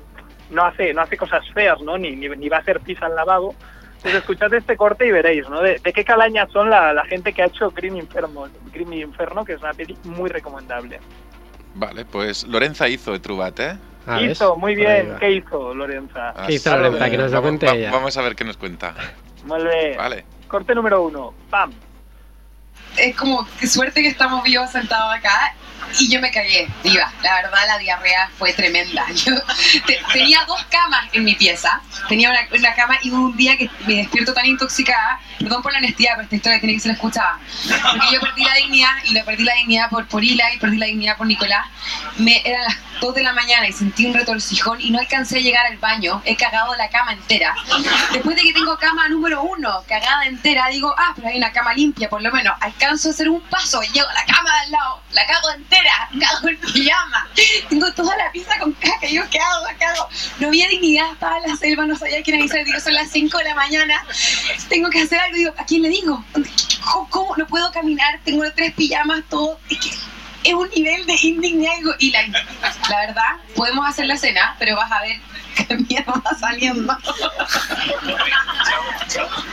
no hace, no hace cosas feas, ¿no? Ni, ni, ni va a hacer pis al lavabo. Pues escuchad este corte y veréis, ¿no? De, de qué calaña son la, la gente que ha hecho Green Inferno, Green Inferno, que es una peli muy recomendable. Vale, pues Lorenza hizo de Trubat, ¿eh? Ah, ¿ves? hizo, muy bien. ¿Qué hizo Lorenza? ¿Qué hizo Ah, Lorenza? vale, Que nos lo vamos- cuente va- ella. Vamos a ver qué nos cuenta. Muy bien. Vale. Corte número uno. ¡Pam! es como qué suerte que estamos vivos sentados acá y yo me cagué viva. La verdad la diarrea fue tremenda. Yo te- tenía dos camas en mi pieza. Tenía una, una cama y un día que me despierto tan intoxicada. Perdón por la honestidad, pero esta historia tiene que ser escuchada. Porque yo perdí la dignidad y lo perdí la dignidad por, por Ila y perdí la dignidad por Nicolás. Me, eran las 2 de la mañana y sentí un retorcijón y no alcancé a llegar al baño. He cagado la cama entera. Después de que tengo cama número uno, cagada entera, digo, ah, pero hay una cama limpia, por lo menos. Alcanzo a hacer un paso y llego a la cama de al lado, la cago entera, cago en pijama. Tengo toda la pieza con caca. Yo, ¿qué hago? ¿Qué hago? No había dignidad, estaba en la selva, no sabía quién avisar. Digo, son las 5 de la mañana, tengo que hacer algo. Digo, ¿a quién le digo? ¿Cómo? No puedo caminar, tengo tres pijamas, todo. Es un nivel de indignidad. Digo, Y la, la verdad, podemos hacer la cena, pero vas a ver qué mierda va saliendo.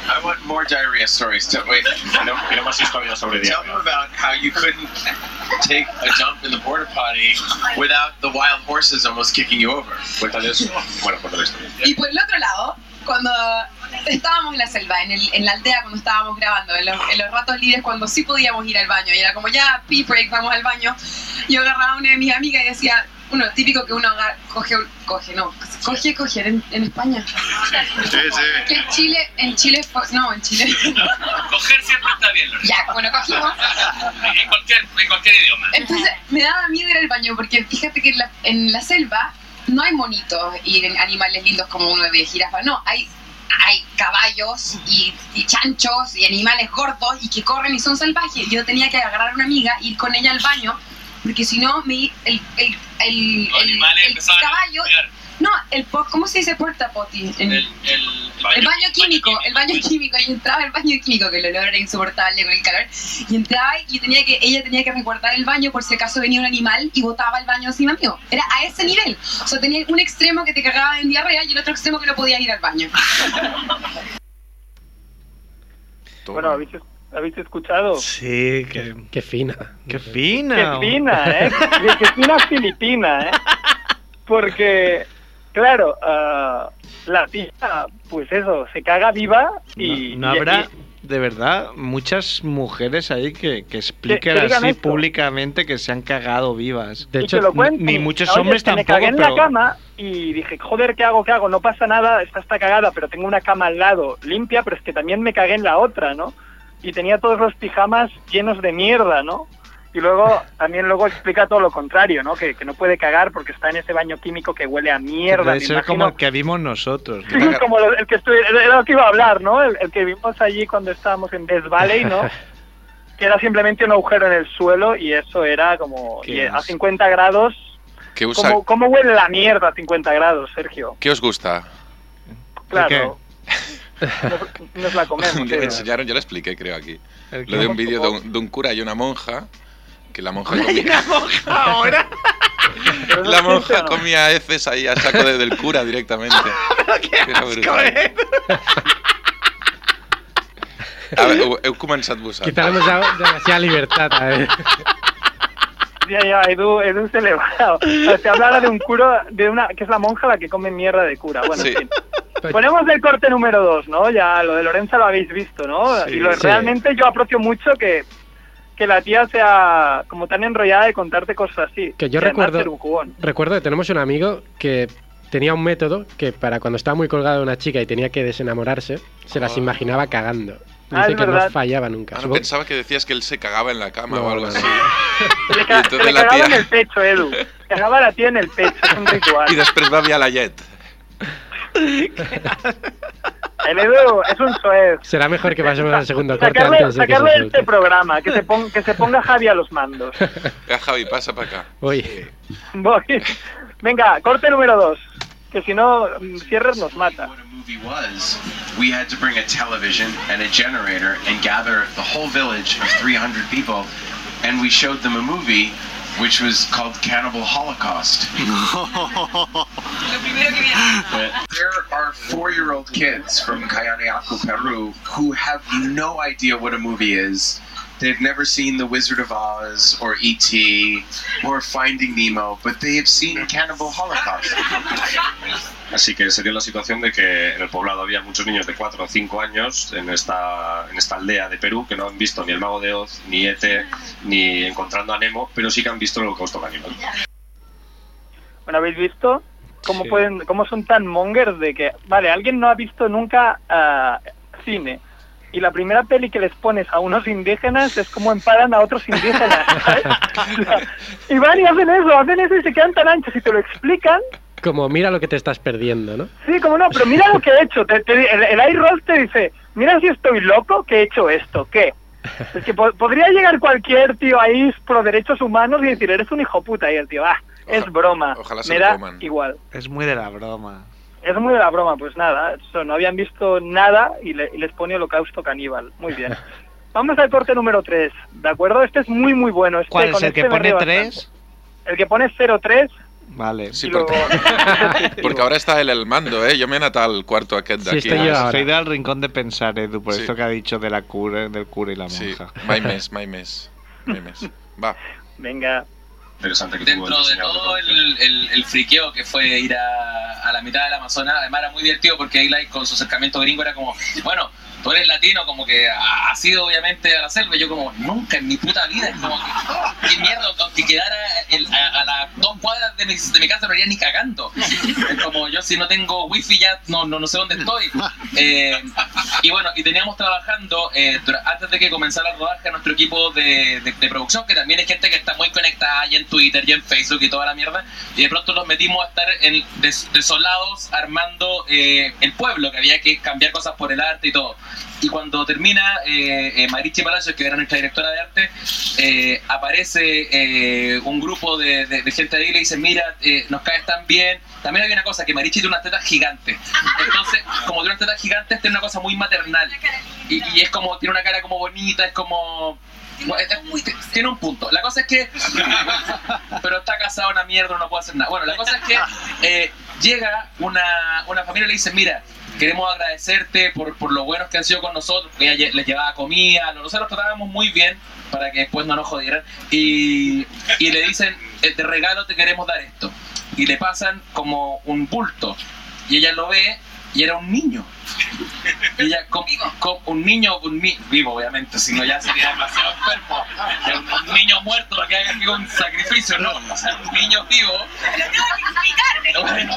I want more diarrhea stories. Tell, wait, Quiero, quiero más historias sobre tell them about how you couldn't take a dump in the porta potty without the wild horses almost kicking you over. Cuéntale eso. Bueno, cuéntale esto. Y por el otro lado, cuando estábamos en la selva, en, el, en la aldea, cuando estábamos grabando, en los, en los ratos libres, cuando sí podíamos ir al baño, y era como ya, pee break, vamos al baño, yo agarraba a una de mis amigas y decía, uno, típico que uno agar- coge, un- coge, no, coge, coger en, en España. Sí, Que en Chile, en Chile, fue- no, en Chile. Coger siempre está bien, Lorenzo. ya, bueno, cogimos. En cualquier, en cualquier idioma. Entonces me daba miedo ir al baño porque fíjate que en la, en la selva no hay monitos y animales lindos como uno de jirafa, no, hay, hay caballos y, y chanchos y animales gordos y que corren y son salvajes. Yo tenía que agarrar a una amiga, ir con ella al baño porque si no me el, el, el, el- caballo. No, el po- ¿cómo se dice puerta poti? El, En- el, el baño químico, el baño químico, y entraba el baño químico, que el olor era insoportable con el calor, y entraba y tenía que, ella tenía que resguardar el baño por si acaso venía un animal y botaba el baño encima mío. Era a ese nivel. O sea, tenía un extremo que te cagaba en diarrea y el otro extremo que no podías ir al baño. Bueno, ¿habéis, habéis escuchado? Sí, que, Qué fina. qué fina. Qué fina, ¿eh? Qué, qué fina filipina, ¿eh? Porque, claro, ah, la tía, pues eso, se caga viva y... no, habrá, y- de verdad, muchas mujeres ahí que, que expliquen que digan así esto. públicamente que se han cagado vivas. De y hecho, que lo cuenten. ni muchos Oye, hombres que me tampoco, cagué en pero- la cama y dije, joder, ¿qué hago? ¿Qué hago? No pasa nada, esta está cagada, pero tengo una cama al lado limpia, pero es que también me cagué en la otra, ¿no? Y tenía todos los pijamas llenos de mierda, ¿no? Y luego, también luego explica todo lo contrario, ¿no? Que, que no puede cagar porque está en ese baño químico que huele a mierda. Debe ser imagino. como el que vimos nosotros. ¿no? Sí, como lo- el que estoy, era lo que iba a hablar, ¿no? El, el que vimos allí cuando estábamos en Death Valley, ¿no? que era simplemente un agujero en el suelo y eso era como y a asco. 50 grados. ¿Qué, usa, ¿Cómo, ¿Cómo huele la mierda a 50 grados, Sergio? ¿Qué os gusta? Claro. Nos, nos la comemos. ¿eh? enseñaron, yo lo expliqué, creo, aquí. Lo de un vídeo de un, de un cura y una monja. Que la monja Hay comía, una monja ahora. La es monja comía heces ahí a saco de- del cura directamente. Era brutal. ¿eh? A ver, heu, heu començat vosaltres. Demasiada libertad a. Ya, ya, Edu, Edu se le va. O sea, se habla de un cura, de una, que es la monja la que come mierda de cura. Bueno, Sí. en fin. Ponemos el corte número dos, ¿no? Ya lo de Lorenza lo habéis visto, ¿no? Sí, y lo, sí. realmente yo aprecio mucho que, que la tía sea como tan enrollada de contarte cosas así. Que yo Y recuerdo- ser un jugón. Recuerdo que tenemos un amigo que tenía un método que para cuando estaba muy colgado de una chica y tenía que desenamorarse, se las Oh. imaginaba cagando. Ah, Dice es que no verdad. fallaba nunca. Ah, no, pensaba que decías que él se cagaba en la cama No, o algo no, así. Se le, Y ca- le la cagaba tía- en el pecho, Edu. Se cagaba la tía en el pecho, es un ritual. I després va aviar la llet. El Edu es un soez. Será mejor que pasemos al segundo corte Sacarle, antes de que sacarle de este programa, que se, pon- que se ponga Javi a los mandos. Ja, Javi, passa per acá. Oye, Voy. Venga, corte número dos. Que si no, mm, Sierras nos mata. What a movie was, we had to bring a television and a generator and gather the whole village of 300 people, and we showed them a movie which was called Cannibal Holocaust. But there are four-year-old kids from Kayaneaku, Peru, who have no idea what a movie is. They've never seen The Wizard of Oz or E.T. or Finding Nemo, but they have seen Cannibal Holocaust. Así que se dio la situación de que en el poblado había muchos niños de 4 o 5 años en esta, en esta aldea de Perú que no han visto ni el Mago de Oz, ni E.T., ni Encontrando a Nemo, pero sí que han visto el Holocausto Caníbal. Bueno, ¿habéis visto cómo Sí. pueden, cómo son tan mongers de que, vale, alguien no ha visto nunca ah, cine y la primera peli que les pones a unos indígenas es como empalan a otros indígenas, ¿sabes? O sea, y van y hacen eso, hacen eso y se quedan tan anchos y te lo explican. como mira lo que te estás perdiendo, ¿no? Sí, como no, pero mira lo que he hecho. Te- te- el, el eye roll te dice, mira si estoy loco que he hecho esto, ¿qué? Es que po- podría llegar cualquier tío ahí pro derechos humanos y decir, eres un hijo puta. Y el tío, ah, es broma. ojalá se Me lo da coman. igual. Es muy de la broma. Es muy de la broma, pues nada, eso, no habían visto nada y, le- y les pone holocausto caníbal. Muy bien. Vamos al corte número 3, ¿de acuerdo? Este es muy, muy bueno. Este, ¿Cuál es con el que este pone río 3? bastante. El que pone 03 Vale. Sí, perquè, perquè ara està él el mando, eh? Jo m'he anat al cuarto aquest Sí, d'aquí. estoy yo Ah, ahora. Soy del rincón de pensar, Edu, por Sí. esto que ha dicho de la cura, del cura y la Sí, monja. mai més, mai més. Mai més. Va. Venga, Interesante que tuvo el Dentro de diseñador de todo el, el, el friqueo que fue ir a, a la mitad del Amazonas, además era muy divertido porque Eli con su acercamiento gringo era como, bueno, tú eres latino, como que ha- has ido obviamente a la selva, yo como, nunca en mi puta vida, es como que, mierda, aunque quedara a, las dos cuadras de mi, de mi casa no iría ni cagando. Es como yo si no tengo wifi ya no, no, no sé dónde estoy. Eh, y bueno, y teníamos trabajando, eh, antes de que comenzara el rodaje, nuestro equipo de, de- producción, que también hay gente que está muy conectada y en Twitter y en Facebook y toda la mierda, y de pronto nos metimos a estar en, des- desolados armando eh, el pueblo, que había que cambiar cosas por el arte y todo. Y cuando termina eh, eh, Marichi Palacios, que era nuestra directora de arte, eh, aparece eh, un grupo de, de- de gente ahí y le dice, mira, nos caes tan bien. También hay una cosa, que Marichi tiene unas tetas gigantes. Entonces, como tiene unas tetas gigantes, tiene una cosa muy maternal. Y, y es como, tiene una cara como bonita, es como... tiene un punto. La cosa es que... Pero está casado una mierda, no puede hacer nada. Bueno, la cosa es que eh, llega una, una familia y le dice, mira, queremos agradecerte por, por lo buenos que han sido con nosotros, porque ella les llevaba comida, nosotros tratábamos muy bien para que después no nos jodieran. Y, y le dicen, eh, de regalo te queremos dar esto. Y le pasan como un bulto. Y ella lo ve y era un niño. Y ella, con, con un niño, un ni- vivo obviamente, si no ya sería demasiado enfermo. Un, un niño muerto, lo que haya sido un sacrificio, ¿no? O sea, un niño vivo. Bueno,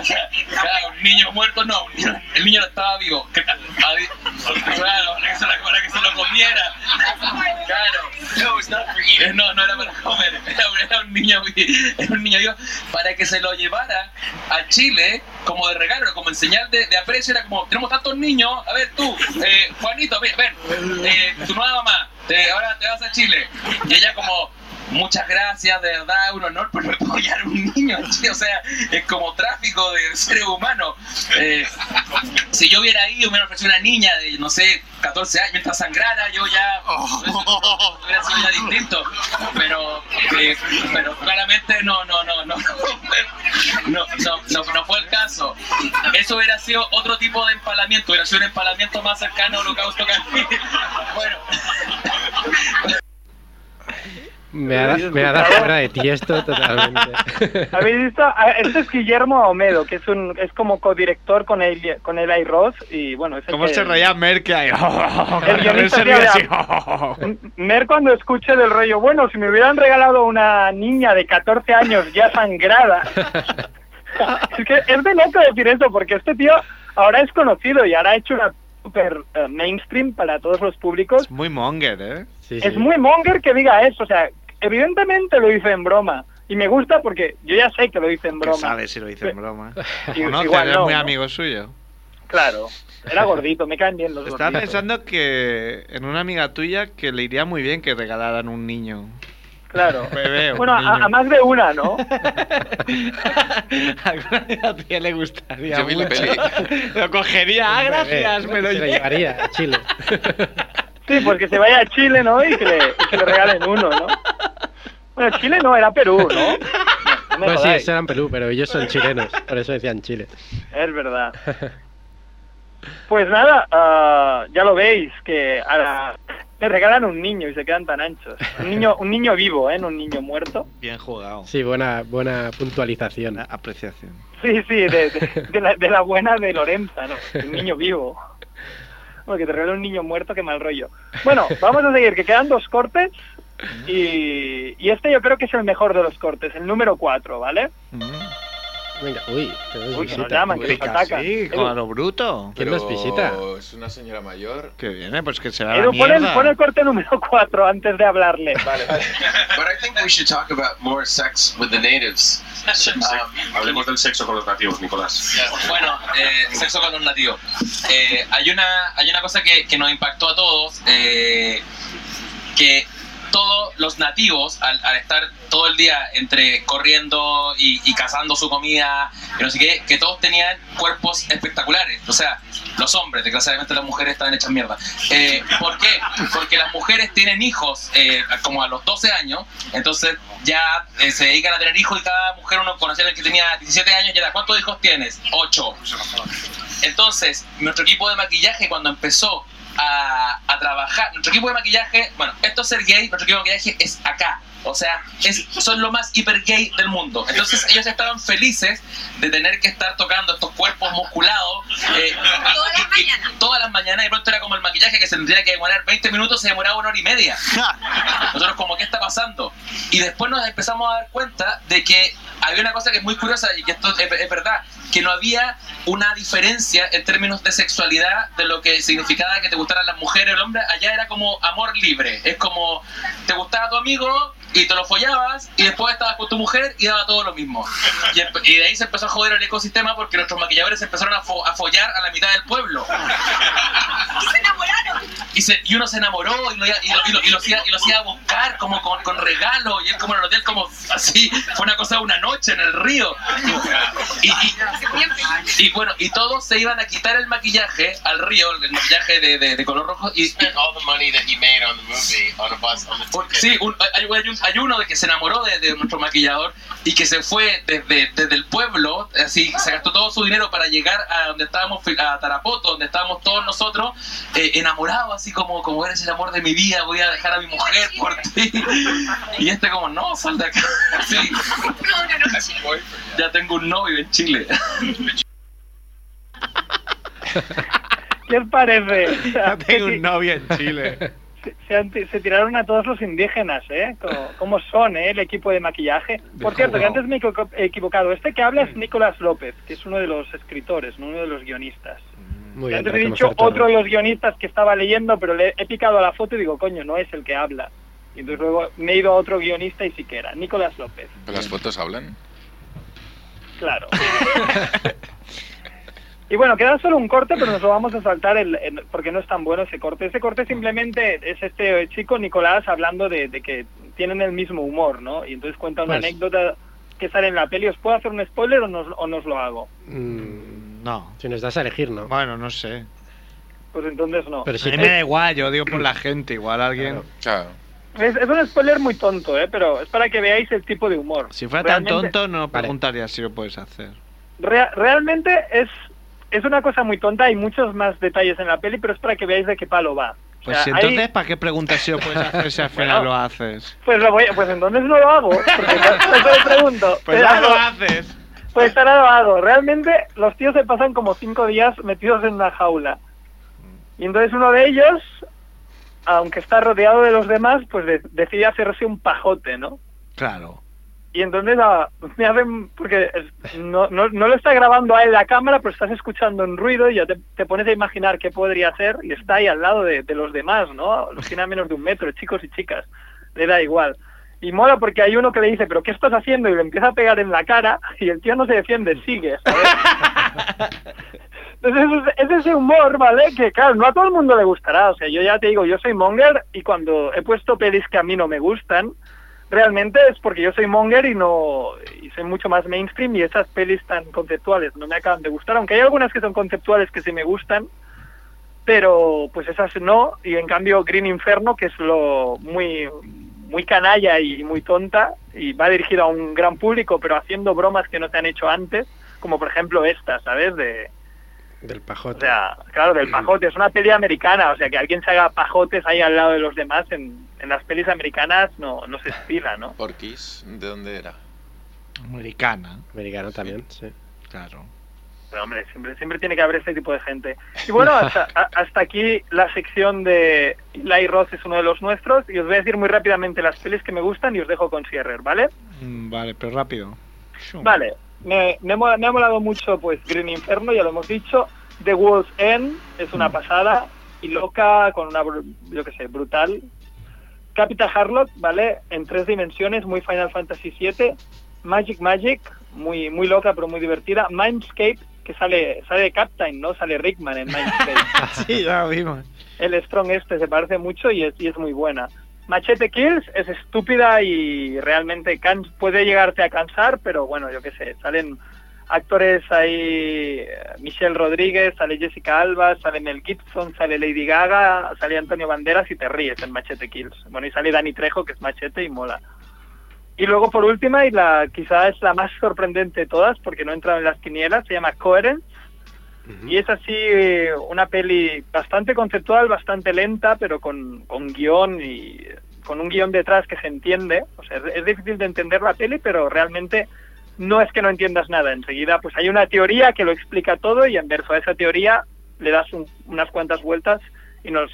o sea, claro, un niño muerto no, el niño no estaba vivo. Claro, para que se lo, para que se lo comiera. Claro. No, no era para comer, era, un- niño era un niño vivo para que se lo llevara a Chile como de regalo, como en señal de, de aprecio. Era como, tenemos tantos niños, a ver tú, eh, Juanito, ven, ven, eh, tu nueva mamá, te- ahora te vas a Chile. Y ella como, muchas gracias, de verdad, un honor por apoyar a un niño, o sea, es como tráfico de seres humanos. Eh, si yo hubiera ido me hubiera ofrecido una niña de, no sé, 14 años mientras sangrara, yo ya hubiera sido ya distinto. Pero, eh, pero claramente no, no, no, no, no, no, no, no fue el caso. Eso hubiera sido otro tipo de empalamiento, hubiera sido un empalamiento más cercano holocausto a mí. Bueno. Me ha, me fuera de ti esto totalmente. ¿Habéis visto? Ah, Este es Guillermo Aomedo, que es un es como codirector con el con el Ross y bueno, es el ¿Cómo que- se reía Merck ahí? El guionista Se así. Mer cuando escuche del rollo, bueno, si me hubieran regalado una niña de 14 años ya sangrada. es que es de loco decir eso, porque este tío ahora es conocido y ahora ha hecho una super eh, mainstream para todos los públicos. Muy monger, ¿eh? Es muy monger que diga eso, o sea, evidentemente lo dice en broma. Y me gusta porque yo ya sé que lo dice en broma. sabe si lo dice en broma. I- Conoce, igual es no, muy ¿no? amigo suyo. Claro, era gordito, me caen bien los Estaba gorditos. pensando que en una amiga tuya que le iría muy bien que regalaran un niño. Claro. Bueno, a, más de una, ¿no? A alguna le gustaría Yo vi la mucho. peli. Lo cogería, ah, gracias, me lo Se llevaría a Chile. Sí, pues que se vaya a Chile, ¿no? Y que le, y que le regalen uno, ¿no? Bueno, Chile no, era Perú, ¿no? No, no Pues sí, eran Perú, pero ellos son chilenos, por eso decían Chile. Es verdad. Pues nada, ah, ya lo veis, que a la- le regalan un niño y se quedan tan anchos. Un niño, un niño vivo, ¿eh? No un niño muerto. Bien jugado. Sí, buena, buena puntualización. Apreciación. Sí, sí, de, de- de la, de la buena de Lorenza, ¿no? Un niño vivo. Bueno, que te regala un niño muerto, qué mal rollo. Bueno, vamos a seguir, que quedan dos cortes. Y, y este yo creo que es el mejor de los cortes, el número 4, ¿vale? Venga, uy, tenemos Uy, que nos visita. llaman, que nos atacan. Edu, con a lo bruto. ¿Quién nos visita? Es una señora mayor. Que viene, pues que se va a la Edu, pon el, mierda. pon el corte número 4 antes de hablarle. Vale, vale. But I think we should talk about more sex with the natives. Um, Hablemos del sexo con los nativos, Nicolás. Bueno, eh, sexo con los nativos. Eh, hay, una, hay una cosa que, que nos impactó a todos, eh, que todos los nativos, al, al estar todo el día entre corriendo y, y cazando su comida, y que todos tenían cuerpos espectaculares. O sea, los hombres, desgraciadamente las mujeres estaban hechas mierda. Eh, ¿Por qué? Porque las mujeres tienen hijos eh, como a los 12 años, entonces ya eh, se dedican a tener hijos y cada mujer uno conocía el que tenía 17 años y era ¿cuántos hijos tienes? 8. Entonces, nuestro equipo de maquillaje cuando empezó a, trabajar, nuestro equipo de maquillaje, bueno, esto es ser gay, nuestro equipo de maquillaje es acá. O sea, es, son lo más hiper gay del mundo. Entonces ellos estaban felices de tener que estar tocando estos cuerpos musculados eh, Todas las mañanas. todas las mañanas. Y pronto era como el maquillaje que se tendría que demorar 20 minutos, se demoraba una hora y media. Nosotros como, ¿qué está pasando? Y después nos empezamos a dar cuenta de que había una cosa que es muy curiosa y que esto es, es verdad, que no había una diferencia en términos de sexualidad de lo que significaba que te gustaran las mujeres o el hombre. Allá era como amor libre. Es como, te gustaba tu amigo y te lo follabas y después estabas con tu mujer y daba todo lo mismo. Y, y de ahí se empezó a joder el ecosistema porque nuestros maquilladores empezaron a, fo- a follar a la mitad del pueblo. Se enamoraron. Y, se- y uno se enamoró y lo, y lo, y lo- y lo hacía, y lo hacía a buscar como con, con regalo y él como en el hotel como así fue una cosa de una noche en el río y, y- y bueno y todos se iban a quitar el maquillaje al río el maquillaje de, de- de color rojo y sí, un- hay, hay un- hay uno de que se enamoró de, de nuestro maquillador y que se fue desde, desde el pueblo, así se gastó todo su dinero para llegar a donde estábamos, a Tarapoto, donde estábamos todos nosotros, eh, enamorados, así como, como eres el amor de mi vida, voy a dejar a mi mujer por ti. Y este como, no, sal de acá. Sí, ya tengo un novio en Chile. ¿Qué os parece? Ya tengo un novio en Chile. se- se han- se tiraron a todos los indígenas, ¿eh? Como, cómo son, ¿eh? El equipo de maquillaje. Por cierto, que antes me he equivo- he equivocado. Este que habla es Nicolás López, que es uno de los escritores, no uno de los guionistas. Muy bien, Antes he dicho otro de los guionistas que estaba leyendo, pero le he picado a la foto y digo, coño, no es el que habla. Y entonces luego me he ido a otro guionista y sí que era, Nicolás López, ¿Pero las fotos hablan? claro. y bueno, queda solo un corte, pero nos lo vamos a saltar el, el- porque no es tan bueno ese corte. Ese corte simplemente es este chico, Nicolás, hablando de, de que tienen el mismo humor, ¿no? Y entonces cuenta una Pues- anécdota que sale en la peli. ¿Os puedo hacer un spoiler o no, os- o no os lo hago? Mm, No. si nos das a elegir, ¿no? Bueno, no sé. Pues entonces no. Pero A si mí me da igual, yo digo por la gente, igual alguien... Claro. Es, es un spoiler muy tonto, ¿eh? Pero es para que veáis el tipo de humor. Si fuera tan tonto, no Vale. preguntaría si lo puedes hacer. Rea- realmente es, es una cosa muy tonta. Hay muchos más detalles en la peli, pero es para que veáis de qué palo va. O Pues hay- entonces, ¿para qué preguntas si lo puedes hacer si al final Bueno. lo haces? Pues, lo voy, pues entonces no lo hago. Porque no, te pregunto. Pues ya lo haces. Pues ahora lo hago. Realmente los tíos se pasan como cinco días metidos en una jaula. Y entonces uno de ellos, aunque está rodeado de los demás, pues de- decide hacerse un pajote, ¿no? Claro. Y entonces ah, me hacen, porque no, no, no lo está grabando a él la cámara, pero estás escuchando un ruido y ya te, te pones a imaginar qué podría ser y está ahí al lado de, de los demás, ¿no? Los tiene a menos de un metro, chicos y chicas, le da igual. Y mola porque hay uno que le dice, pero ¿qué estás haciendo? Y le empieza a pegar en la cara y el tío no se defiende, sigue, ¿sabes? Entonces es, es ese humor, ¿vale? Que claro, no a todo el mundo le gustará. O sea, yo ya te digo, yo soy monger y cuando he puesto pelis que a mí no me gustan, realmente es porque yo soy monger y no y soy mucho más mainstream y esas pelis tan conceptuales no me acaban de gustar, aunque hay algunas que son conceptuales que sí me gustan, pero pues esas no y en cambio Green Inferno que es lo muy muy canalla y muy tonta y va dirigido a un gran público pero haciendo bromas que no se han hecho antes, como por ejemplo esta, ¿sabes? De Del o pajote. sea, claro, del pajote. Es una peli americana, o sea, que alguien se haga pajotes ahí al lado de los demás en, en las pelis americanas no, no se estila, ¿no? Porquis, ¿de dónde era? Americana. Americano también, sí. Claro. Pero hombre, siempre, siempre tiene que haber este tipo de gente. Y bueno, hasta, a- hasta aquí la sección de Eli Roth es uno de los nuestros y os voy a decir muy rápidamente las pelis que me gustan y os dejo con Sierrer, ¿vale? Mm, Vale, pero rápido. Vale, me, me, ha mo- me ha molado mucho pues Green Inferno, ya lo hemos dicho. The World's End es una pasada y loca con una, yo qué sé, brutal. Capital Harlock, ¿vale? En tres dimensiones, muy Final Fantasy VII. Magic Magic, muy muy loca pero muy divertida. Mindscape, que sale sale de Captain, ¿no? Sale Rickman en Mindscape. sí, ya lo vimos. el Strong este se parece mucho y es, y es muy buena. Machete Kills es estúpida y realmente can- puede llegarte a cansar, pero bueno, yo qué sé, salen actores ahí, eh, Michelle Rodríguez, sale Jessica Alba, sale Mel Gibson, sale Lady Gaga, sale Antonio Banderas y te ríes en Machete Kills. Bueno, y sale Dani Trejo, que es Machete y mola. Y luego por última, y la quizá es la más sorprendente de todas, porque no entra en las quinielas, se llama Coherence. Y es así eh, una peli bastante conceptual, bastante lenta, pero con, con guion y con un guion detrás que se entiende. O sea, es, difícil de entender la peli, pero realmente no es que no entiendas nada. Enseguida, pues hay una teoría que lo explica todo y en verso a esa teoría le das un- unas cuantas vueltas y nos,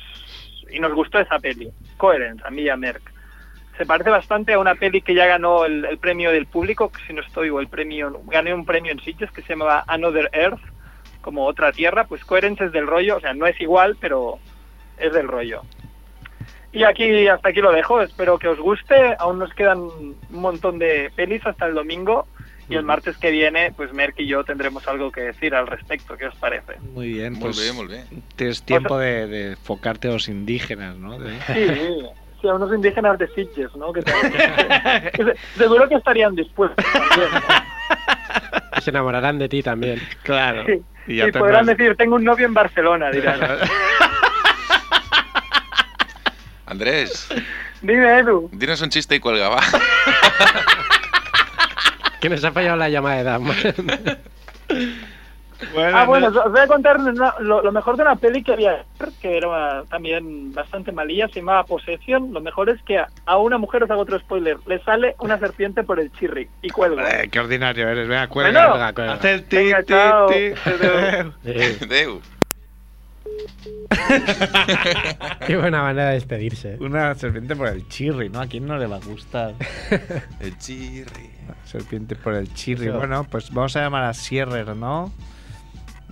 y nos gustó esa peli. Coherence, a mí y a Merck. Se parece bastante a una peli que ya ganó el, premio del público, que si no estoy, o el premio, gané un premio en sitios que se llamaba Another Earth, como otra tierra, pues Coherence es del rollo, o sea, no es igual, pero es del rollo. Y aquí, hasta aquí lo dejo, espero que os guste, aún nos quedan un montón de pelis hasta el domingo, y el martes que viene, pues Merck y yo tendremos algo que decir al respecto, ¿qué os parece? Muy bien, Muy pues bien, muy bien. tienes tiempo de, de enfocarte a los indígenas, ¿no? De- Sí, sí, a unos indígenas de Sitges, ¿no? Que, seguro que estarían dispuestos también, se enamorarán de ti también. Claro. Sí, Y ya y podrán decir, tengo un novio en Barcelona, dirán. Andrés, Dime, Edu. dinos un chiste y cuelga, va. Que nos ha fallado la llamada de Dam. Bueno, Ah, bueno, no- os voy a contar una- lo, lo mejor de una peli que había que era también bastante malilla, se llamaba Possession. Lo mejor es que a, a una mujer, os hago otro spoiler, le sale una serpiente por el chirri y cuelga. Eh, qué ordinario eres. Venga, cuelga. Bueno. Cuelga, cuelga. Haz el ti, Venga, ti, chao. ti. Eh, Deu. qué buena manera de despedirse. Una serpiente por el chirri, ¿no? ¿A quién no le va a gustar? El chirri. Serpiente por el chirri. Bueno, pues vamos a llamar a Sierrer, ¿no?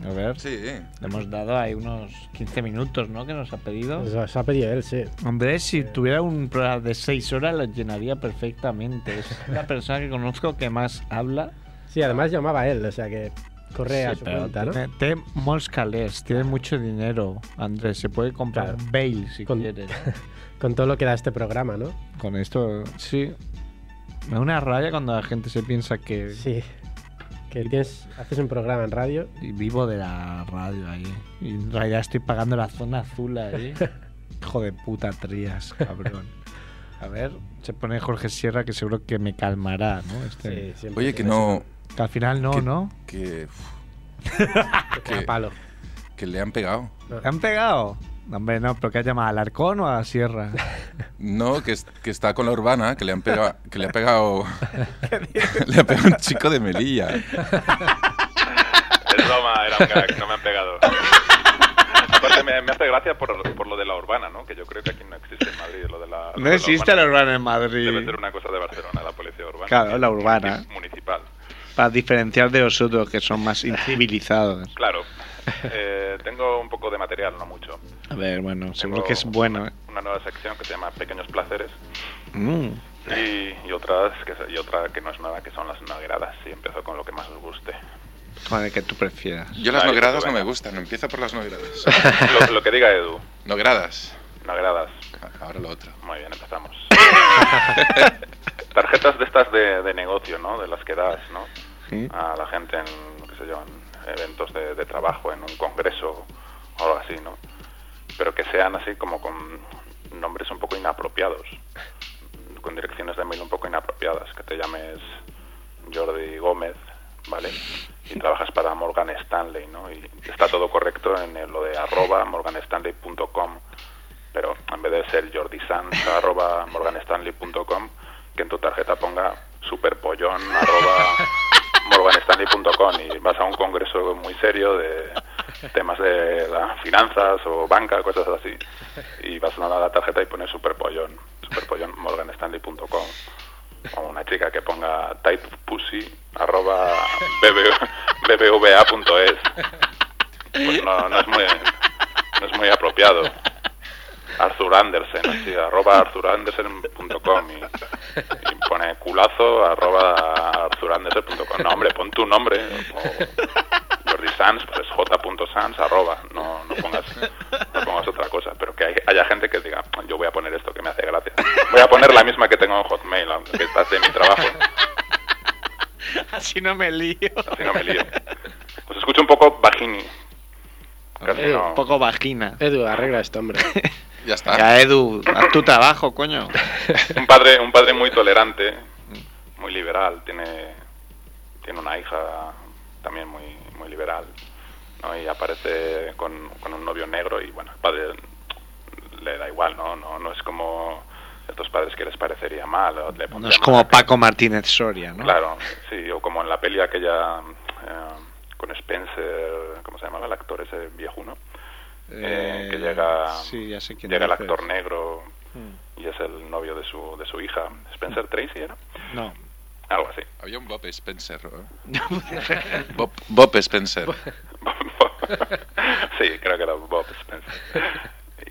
A ver. Sí. Le hemos dado ahí unos 15 minutos, ¿no? Que nos ha pedido. Eso se ha pedido él, sí. Hombre, si tuviera un programa de 6 horas lo llenaría perfectamente. Es la persona que conozco que más habla. Sí, además llamaba a él, o sea que Corre a Sí, su pero cuenta, ¿no? tiene- Té molts calés, tiene mucho dinero, Andrés. Se puede comprar Claro. bail si Con- quieres. Con todo lo que da este programa, ¿no? Con esto, sí. Me da una raya cuando la gente se piensa que Sí. Que tienes, haces un programa en radio. y vivo de la radio ahí. Y en realidad estoy pagando la zona azul ahí. Hijo de puta trías, cabrón. A ver, se pone Jorge Sierra que seguro que me calmará, ¿no? Este, Sí, siempre Oye, que no. Que al final no, que- ¿no? Que, que a palo. que le han pegado. ¿Le han pegado? No, hombre, no, pero que ha llamado al Arcón o a la Sierra. No, que, es- que está con la urbana, que le han pegado. Que le ha pegado. le ha pegado un chico de Melilla. Es broma, era un gag, no me han pegado. Aparte me, me hace gracia por, por lo de la urbana, ¿no? Que yo creo que aquí no existe en Madrid lo de la... lo No de la existe la urbana en Madrid. Debe ser una cosa de Barcelona, la policía urbana. Claro, la urbana. Municipal. Para diferenciar de los otros que son más incivilizados. Claro. Eh, tengo un poco de material, no mucho. A ver, bueno, seguro que es bueno. ¿eh? Una nueva sección que se llama Pequeños Placeres Mm. y, y otras que, y otra que no es nueva, que son las nogueradas. Y empiezo con lo que más os guste. Joder, que tú prefieras. Yo las Vale, nogradas no me gustan. Empieza por las nogradas. Lo, lo que diga Edu. Nogradas. Nogueradas. Ahora lo otro. Muy bien, empezamos. Tarjetas de estas de, de negocio, ¿no? De las que das, ¿no? Sí. A la gente en, qué sé yo, en eventos de, de trabajo, en un congreso o algo así, ¿no? Pero que sean así como con nombres un poco inapropiados, con direcciones de mail un poco inapropiadas, que te llames Jordi Gómez, ¿vale? Y trabajas para Morgan Stanley, ¿no? Y está todo correcto en lo de arroba morganstanley.com, pero en vez de ser Jordi Sanz arroba morganstanley.com, que en tu tarjeta ponga superpollón arroba morganstanley.com y vas a un congreso muy serio de temas de finanzas o banca, cosas así, y vas a la tarjeta y pones superpollón, superpollón morganstanley.com o una chica que ponga tight pussy arroba BB bbva.es pues no, no es muy no es muy apropiado Arthur Andersen así arroba arthurandersen.com y, y pone culazo arroba arthurandersen.com no hombre pon tu nombre o Jordi Sanz pues j.sanz arroba no, no pongas no pongas otra cosa pero que hay- haya gente que diga yo voy a poner esto que me hace gracia voy a poner la misma que tengo en Hotmail aunque está de mi trabajo. Así no me lío. así no me lío. Os escucho un poco bajini Casi Eh, no- Un poco vagina. Edu, arregla esto, hombre. Ya está. Ya, Edu, haz tu trabajo, coño. un padre un padre muy tolerante muy liberal tiene tiene una hija también muy muy liberal ¿no? y aparece con, con un novio negro y bueno el padre le da igual no no no es como estos padres que les parecería mal o le No es como Paco Martínez Soria, ¿no? Claro, sí, o como en la peli aquella eh, con Spencer, ¿cómo se llamaba el actor ese viejuno? Eh, que llega, sí, ya sé quién llega el actor negro Mm. y es el novio de su, de su hija, Spencer Tracy era, No. algo así. Había un Bob Spencer. ¿eh? Bob, Bob Spencer. sí, creo que era Bob Spencer.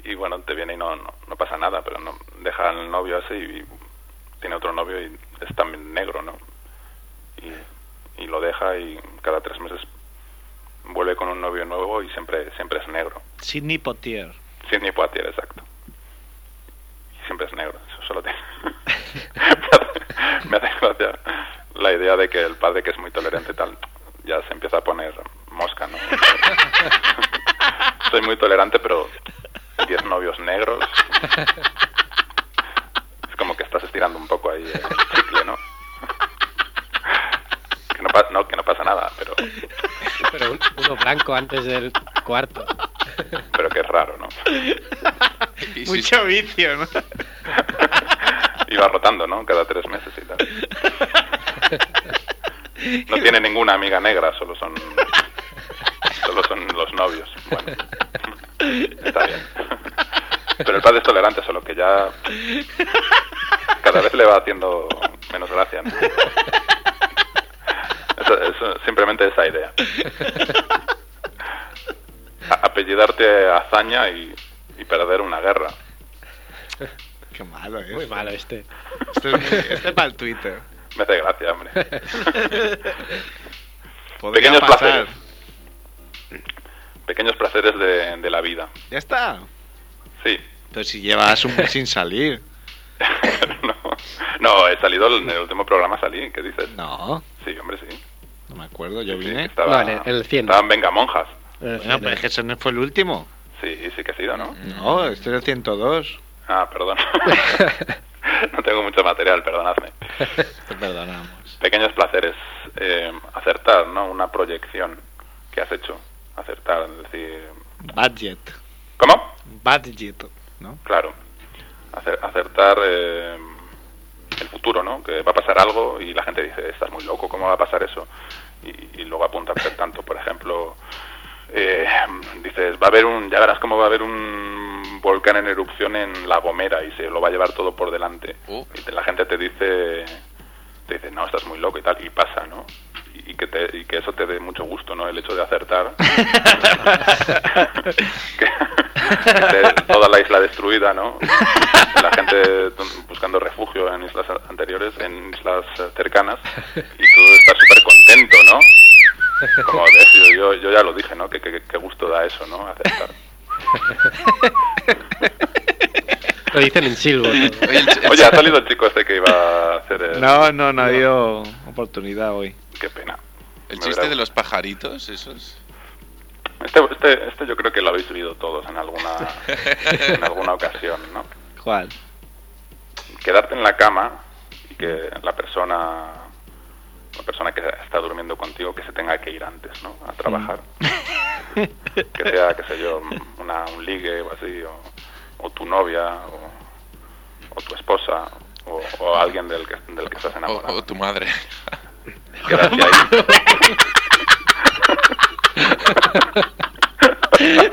Y, y bueno, te viene y no, no, no pasa nada, pero no deja al novio así y tiene otro novio y es también negro, ¿no? Y, y lo deja y cada tres meses vuelve con un novio nuevo y siempre siempre es negro. Sidney Potier. Sidney Poitier, exacto. Y siempre es negro, eso solo tiene. Me hace gracia la idea de que el padre que es muy tolerante tal ya se empieza a poner mosca, ¿no? Soy muy tolerante, pero 10 novios negros. Es como que estás estirando un poco ahí el chicle, ¿no? No, pa- no, que no pasa nada, pero, Pero un- uno blanco antes del cuarto. pero que es raro, ¿no? Mucho vicio, ¿no? Iba rotando, ¿no? Cada tres meses y tal. No tiene ninguna amiga negra, solo son solo son los novios. Bueno, está bien. Pero el padre es tolerante, solo que ya cada vez le va haciendo menos gracia. ¿no? Simplemente esa idea. A- apellidarte hazaña y, y perder una guerra. Qué malo es. Muy malo este. Este es, muy- este para el Twitter. Me hace gracia, hombre. Podría Pequeños pasar. placeres. Pequeños placeres de, de la vida. Ya está. Sí. Pero si llevas un mes sin salir. No, he salido en el último programa, salí. ¿Qué dices? No. Sí, hombre, sí. Me acuerdo, yo Sí, vine. estaba, Vale, el 100. Estaban Venga Monjas. Bueno, pero es que ese no fue el último. Sí, sí que ha sido, ¿no? No, este es el 102. Ah, perdón. no tengo mucho material, perdonadme. Te perdonamos. Pequeños placeres. Eh, acertar, ¿no? Una proyección que has hecho. Acertar, es decir... Budget. ¿Cómo? Budget, ¿no? Claro. Acer- acertar eh, el futuro, ¿no? Que va a pasar algo y la gente dice, estás muy loco, ¿cómo va a pasar eso? Y, y luego apunta a hacer tanto. Por ejemplo, eh, dices, va a haber un, ya verás cómo va a haber un volcán en erupción en La Gomera y se lo va a llevar todo por delante. Y te- la gente te dice, te dice, no, estás muy loco y tal, y pasa, ¿no? Y que, te- y que eso te dé mucho gusto, ¿no? El hecho de acertar. que, toda la isla destruida, ¿no? La gente buscando refugio en islas anteriores, en islas cercanas, y tú estás súper contento, ¿no? Como ves, yo, yo, yo ya lo dije, ¿no? Que, que, que gusto da eso, ¿no? Acertar. Lo dicen en silbo. todo. Oye, ha salido el chico este que iba a hacer el... No, no, no ha habido oportunidad hoy. Qué pena. El Me chiste de los pajaritos, esos. Este, este, este yo creo que lo habéis vivido todos en alguna, en alguna ocasión, ¿no? ¿Cuál? Quedarte en la cama y que la persona, la persona que está durmiendo contigo, que se tenga que ir antes, ¿no? A trabajar. que sea, qué sé yo, una, un ligue o así, o, o tu novia, o, o tu esposa, o, o alguien del que, del que estás enamorado. o tu madre. Ahí.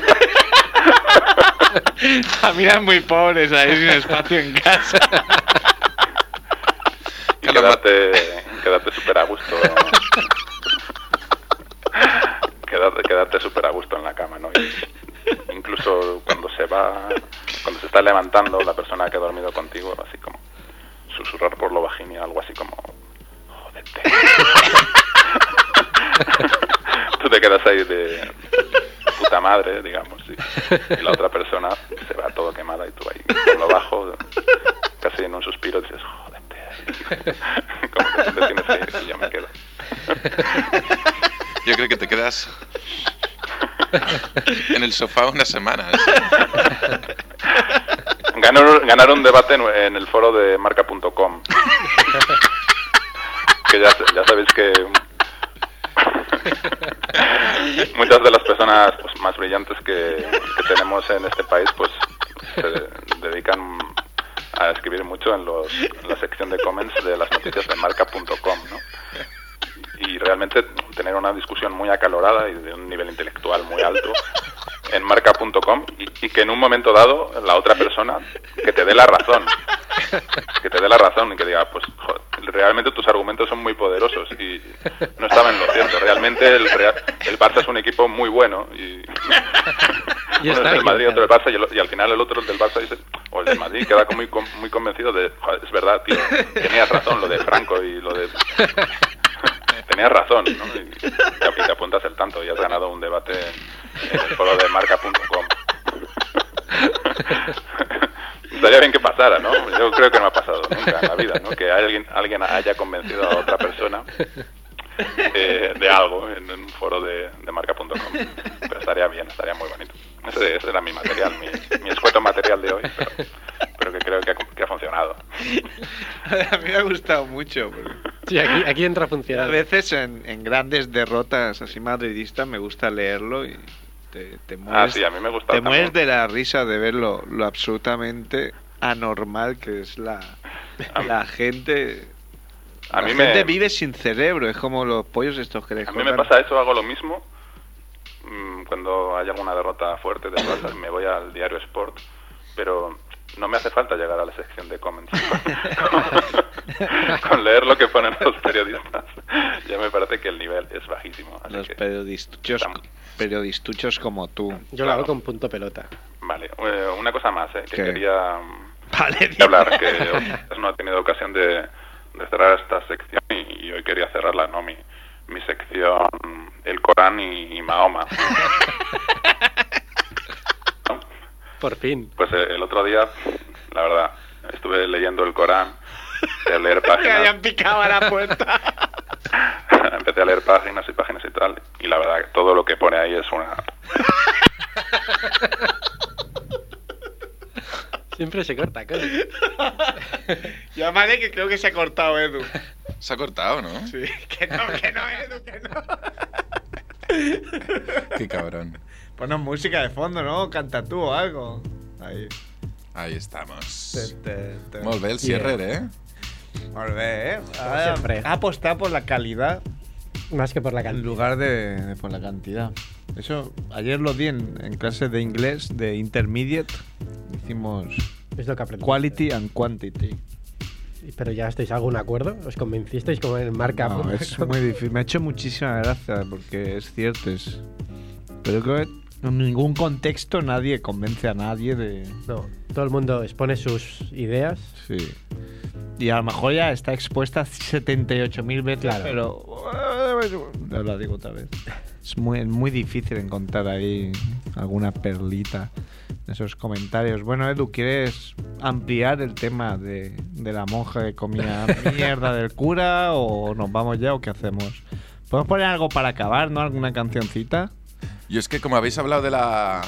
Familias muy pobres ahí sin espacio en casa. y quedarte, quedarte súper a gusto. quedarte, quedarte súper a gusto en la cama, ¿no? Y incluso cuando se va, cuando se está levantando la persona que ha dormido contigo, así como susurrar por lo bajín y algo así como, jódete. Tú te quedas ahí de puta madre, digamos, y, y la otra persona se va todo quemada y tú ahí por lo bajo, casi en un suspiro dices, jódete. Como que te tienes ahí y yo me quedo. Yo creo que te quedas en el sofá una semana. Ganar, ganar un debate en, en el foro de marca.com. que ya, ya sabéis que muchas de las personas pues, más brillantes que, que tenemos en este país pues se dedican a escribir mucho en, los, en la sección de comments de las noticias de marca.com, ¿no? Y realmente tener una discusión muy acalorada y de un nivel intelectual muy alto en marca.com y, y que en un momento dado la otra persona que te dé la razón. Que te dé la razón y que diga pues joder, realmente tus argumentos son muy poderosos y no estaba en lo cierto. Realmente el, Real- el Barça es un equipo muy bueno y, Y uno es del Madrid otro del Barça y, el- y al final el otro el del Barça dice o el del Madrid queda muy, muy convencido de "Joder, es verdad tío tenías razón lo de Franco y lo de tenías razón ¿no? y, y te apuntas el tanto y has ganado un debate en el foro de marca.com Estaría bien que pasara, ¿no? Yo creo que no ha pasado nunca en la vida, ¿no? Que alguien, alguien haya convencido a otra persona eh, de algo en un foro de, de marca.com. Pero estaría bien, estaría muy bonito. Ese, ese era mi material, mi, mi escueto material de hoy, pero, pero que creo que ha, que ha funcionado. A mí me ha gustado mucho. Sí, aquí, aquí entra a A funcionar. veces en, en grandes derrotas así madridistas me gusta leerlo y te, te mueres, Ah, sí, a mí me gusta te también. mueres de la risa de ver lo, lo absolutamente anormal que es la, la gente. A la mí me- gente vive sin cerebro, es como los pollos estos que les A mí me pasa eso, hago lo mismo. Mm, Cuando hay alguna derrota fuerte Barça, me voy al diario Sport, pero no me hace falta llegar a la sección de comments. Con leer lo que ponen los periodistas, ya me parece que el nivel es bajísimo. así Los que- periodistuchos, periodistuchos como tú. Yo lo hago con punto pelota. Vale, eh, una cosa más, eh, que ¿Qué? quería Vale, hablar, que Ostras no ha tenido ocasión de, de cerrar esta sección y, y hoy quería cerrarla, ¿no? Mi, mi sección Corán y, y Mahoma. Por fin. Pues eh, el otro día, la verdad, estuve leyendo el Corán, a leer páginas, picado a la puerta. empecé a leer páginas y páginas y tal, y la verdad todo lo que pone ahí es una... Siempre se corta, coño. Llámale que creo que se ha cortado, Edu. Se ha cortado, ¿no? Sí, que no, que no, Edu, que no. Qué cabrón. Ponos música de fondo, ¿no? Canta tú o algo. Ahí. Ahí estamos. Te, te, te. Molt bé, el Sierrer, eh? Molt bé, eh? Como siempre. Ha apostado por la calidad Más que por la en cantidad. lugar de, de por la cantidad. Eso, ayer lo di en, en clase de inglés de intermediate. Hicimos Es lo que aprendí. quality and quantity. Pero ya estáis a algún acuerdo. ¿Os convencisteis como en marca? No, es muy difícil. Me ha hecho muchísima gracia porque es cierto. Es... Pero creo que en ningún contexto nadie convence a nadie de. No, todo el mundo expone sus ideas. Sí. Y a lo mejor ya está expuesta 78.000 veces, Claro. pero. Ya lo digo otra vez. Es muy, muy difícil encontrar ahí alguna perlita esos comentarios. Bueno, Edu, ¿quieres ampliar el tema de, de la monja que comía mierda del cura o nos vamos ya o qué hacemos? ¿Podemos poner algo para acabar, no? ¿Alguna cancioncita? Y es que como habéis hablado de la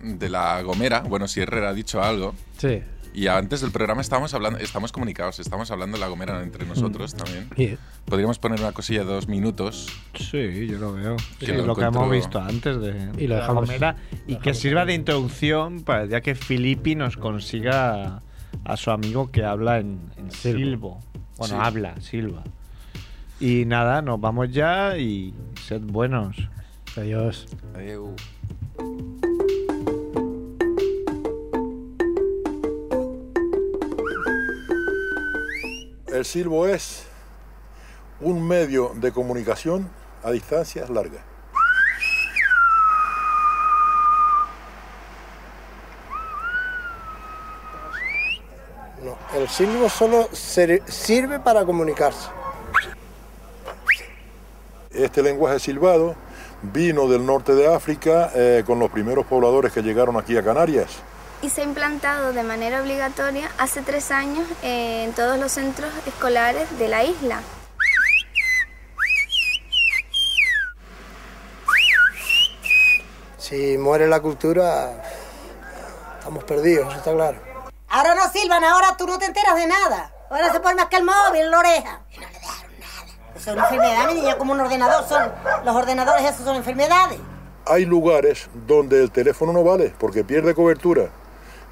de la Gomera, bueno, si Herrera ha dicho algo, Sí. Y antes del programa estábamos hablando, estamos comunicados, estamos hablando de la Gomera entre nosotros también. Y- Podríamos poner una cosilla de dos minutos. Sí, yo lo veo. Que Sí, lo lo, que hemos visto antes de, Y la Gomera, y que sirva de introducción para el día que Filippi nos consiga a su amigo que habla en, en Silbo. silbo. Bueno, Sí. habla, silba. Y nada, nos vamos ya y sed buenos. Adiós. Adeu. El silbo es un medio de comunicación a distancias largas. No, el silbo solo sirve para comunicarse. Este lenguaje silbado vino del norte de África eh, con los primeros pobladores que llegaron aquí a Canarias. Y se ha implantado de manera obligatoria hace tres años eh, en todos los centros escolares de la isla. Si muere la cultura, estamos perdidos, eso está claro. Ahora no silban, ahora tú no te enteras de nada. Ahora se pone más que el móvil en la oreja. Y no le dejaron nada. Eso es una enfermedad, mi niña, como un ordenador. Son, los ordenadores esos son enfermedades. Hay lugares donde el teléfono no vale porque pierde cobertura,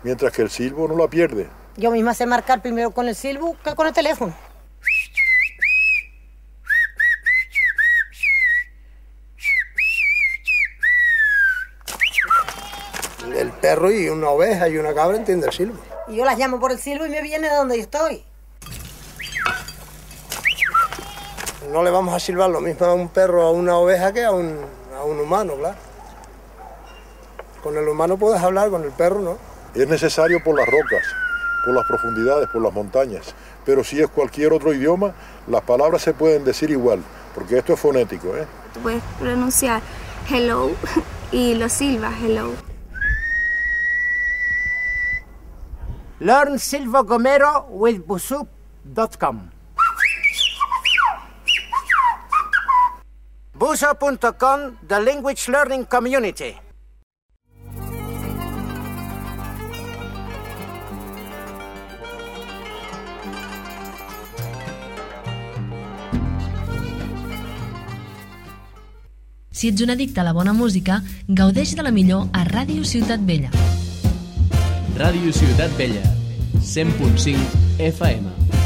mientras que el silbo no la pierde. Yo misma sé marcar primero con el silbo que con el teléfono. El perro y una oveja y una cabra entiende el silbo. Y yo las llamo por el silbo y me viene de donde yo estoy. No le vamos a silbar lo mismo a un perro o a una oveja que a un, a un humano, claro. Con el humano puedes hablar, con el perro no. Es necesario por las rocas, por las profundidades, por las montañas. Pero si es cualquier otro idioma, las palabras se pueden decir igual, porque esto es fonético. ¿eh? Tú puedes pronunciar hello y lo silbas hello. Learn Silvo Gomero with Busup.com. Buso.com, the language learning community. Si ets un addicte a la bona música, gaudeix de la millor a Ràdio Ciutat Vella. Ràdio Ciutat Vella, 100.5 FM.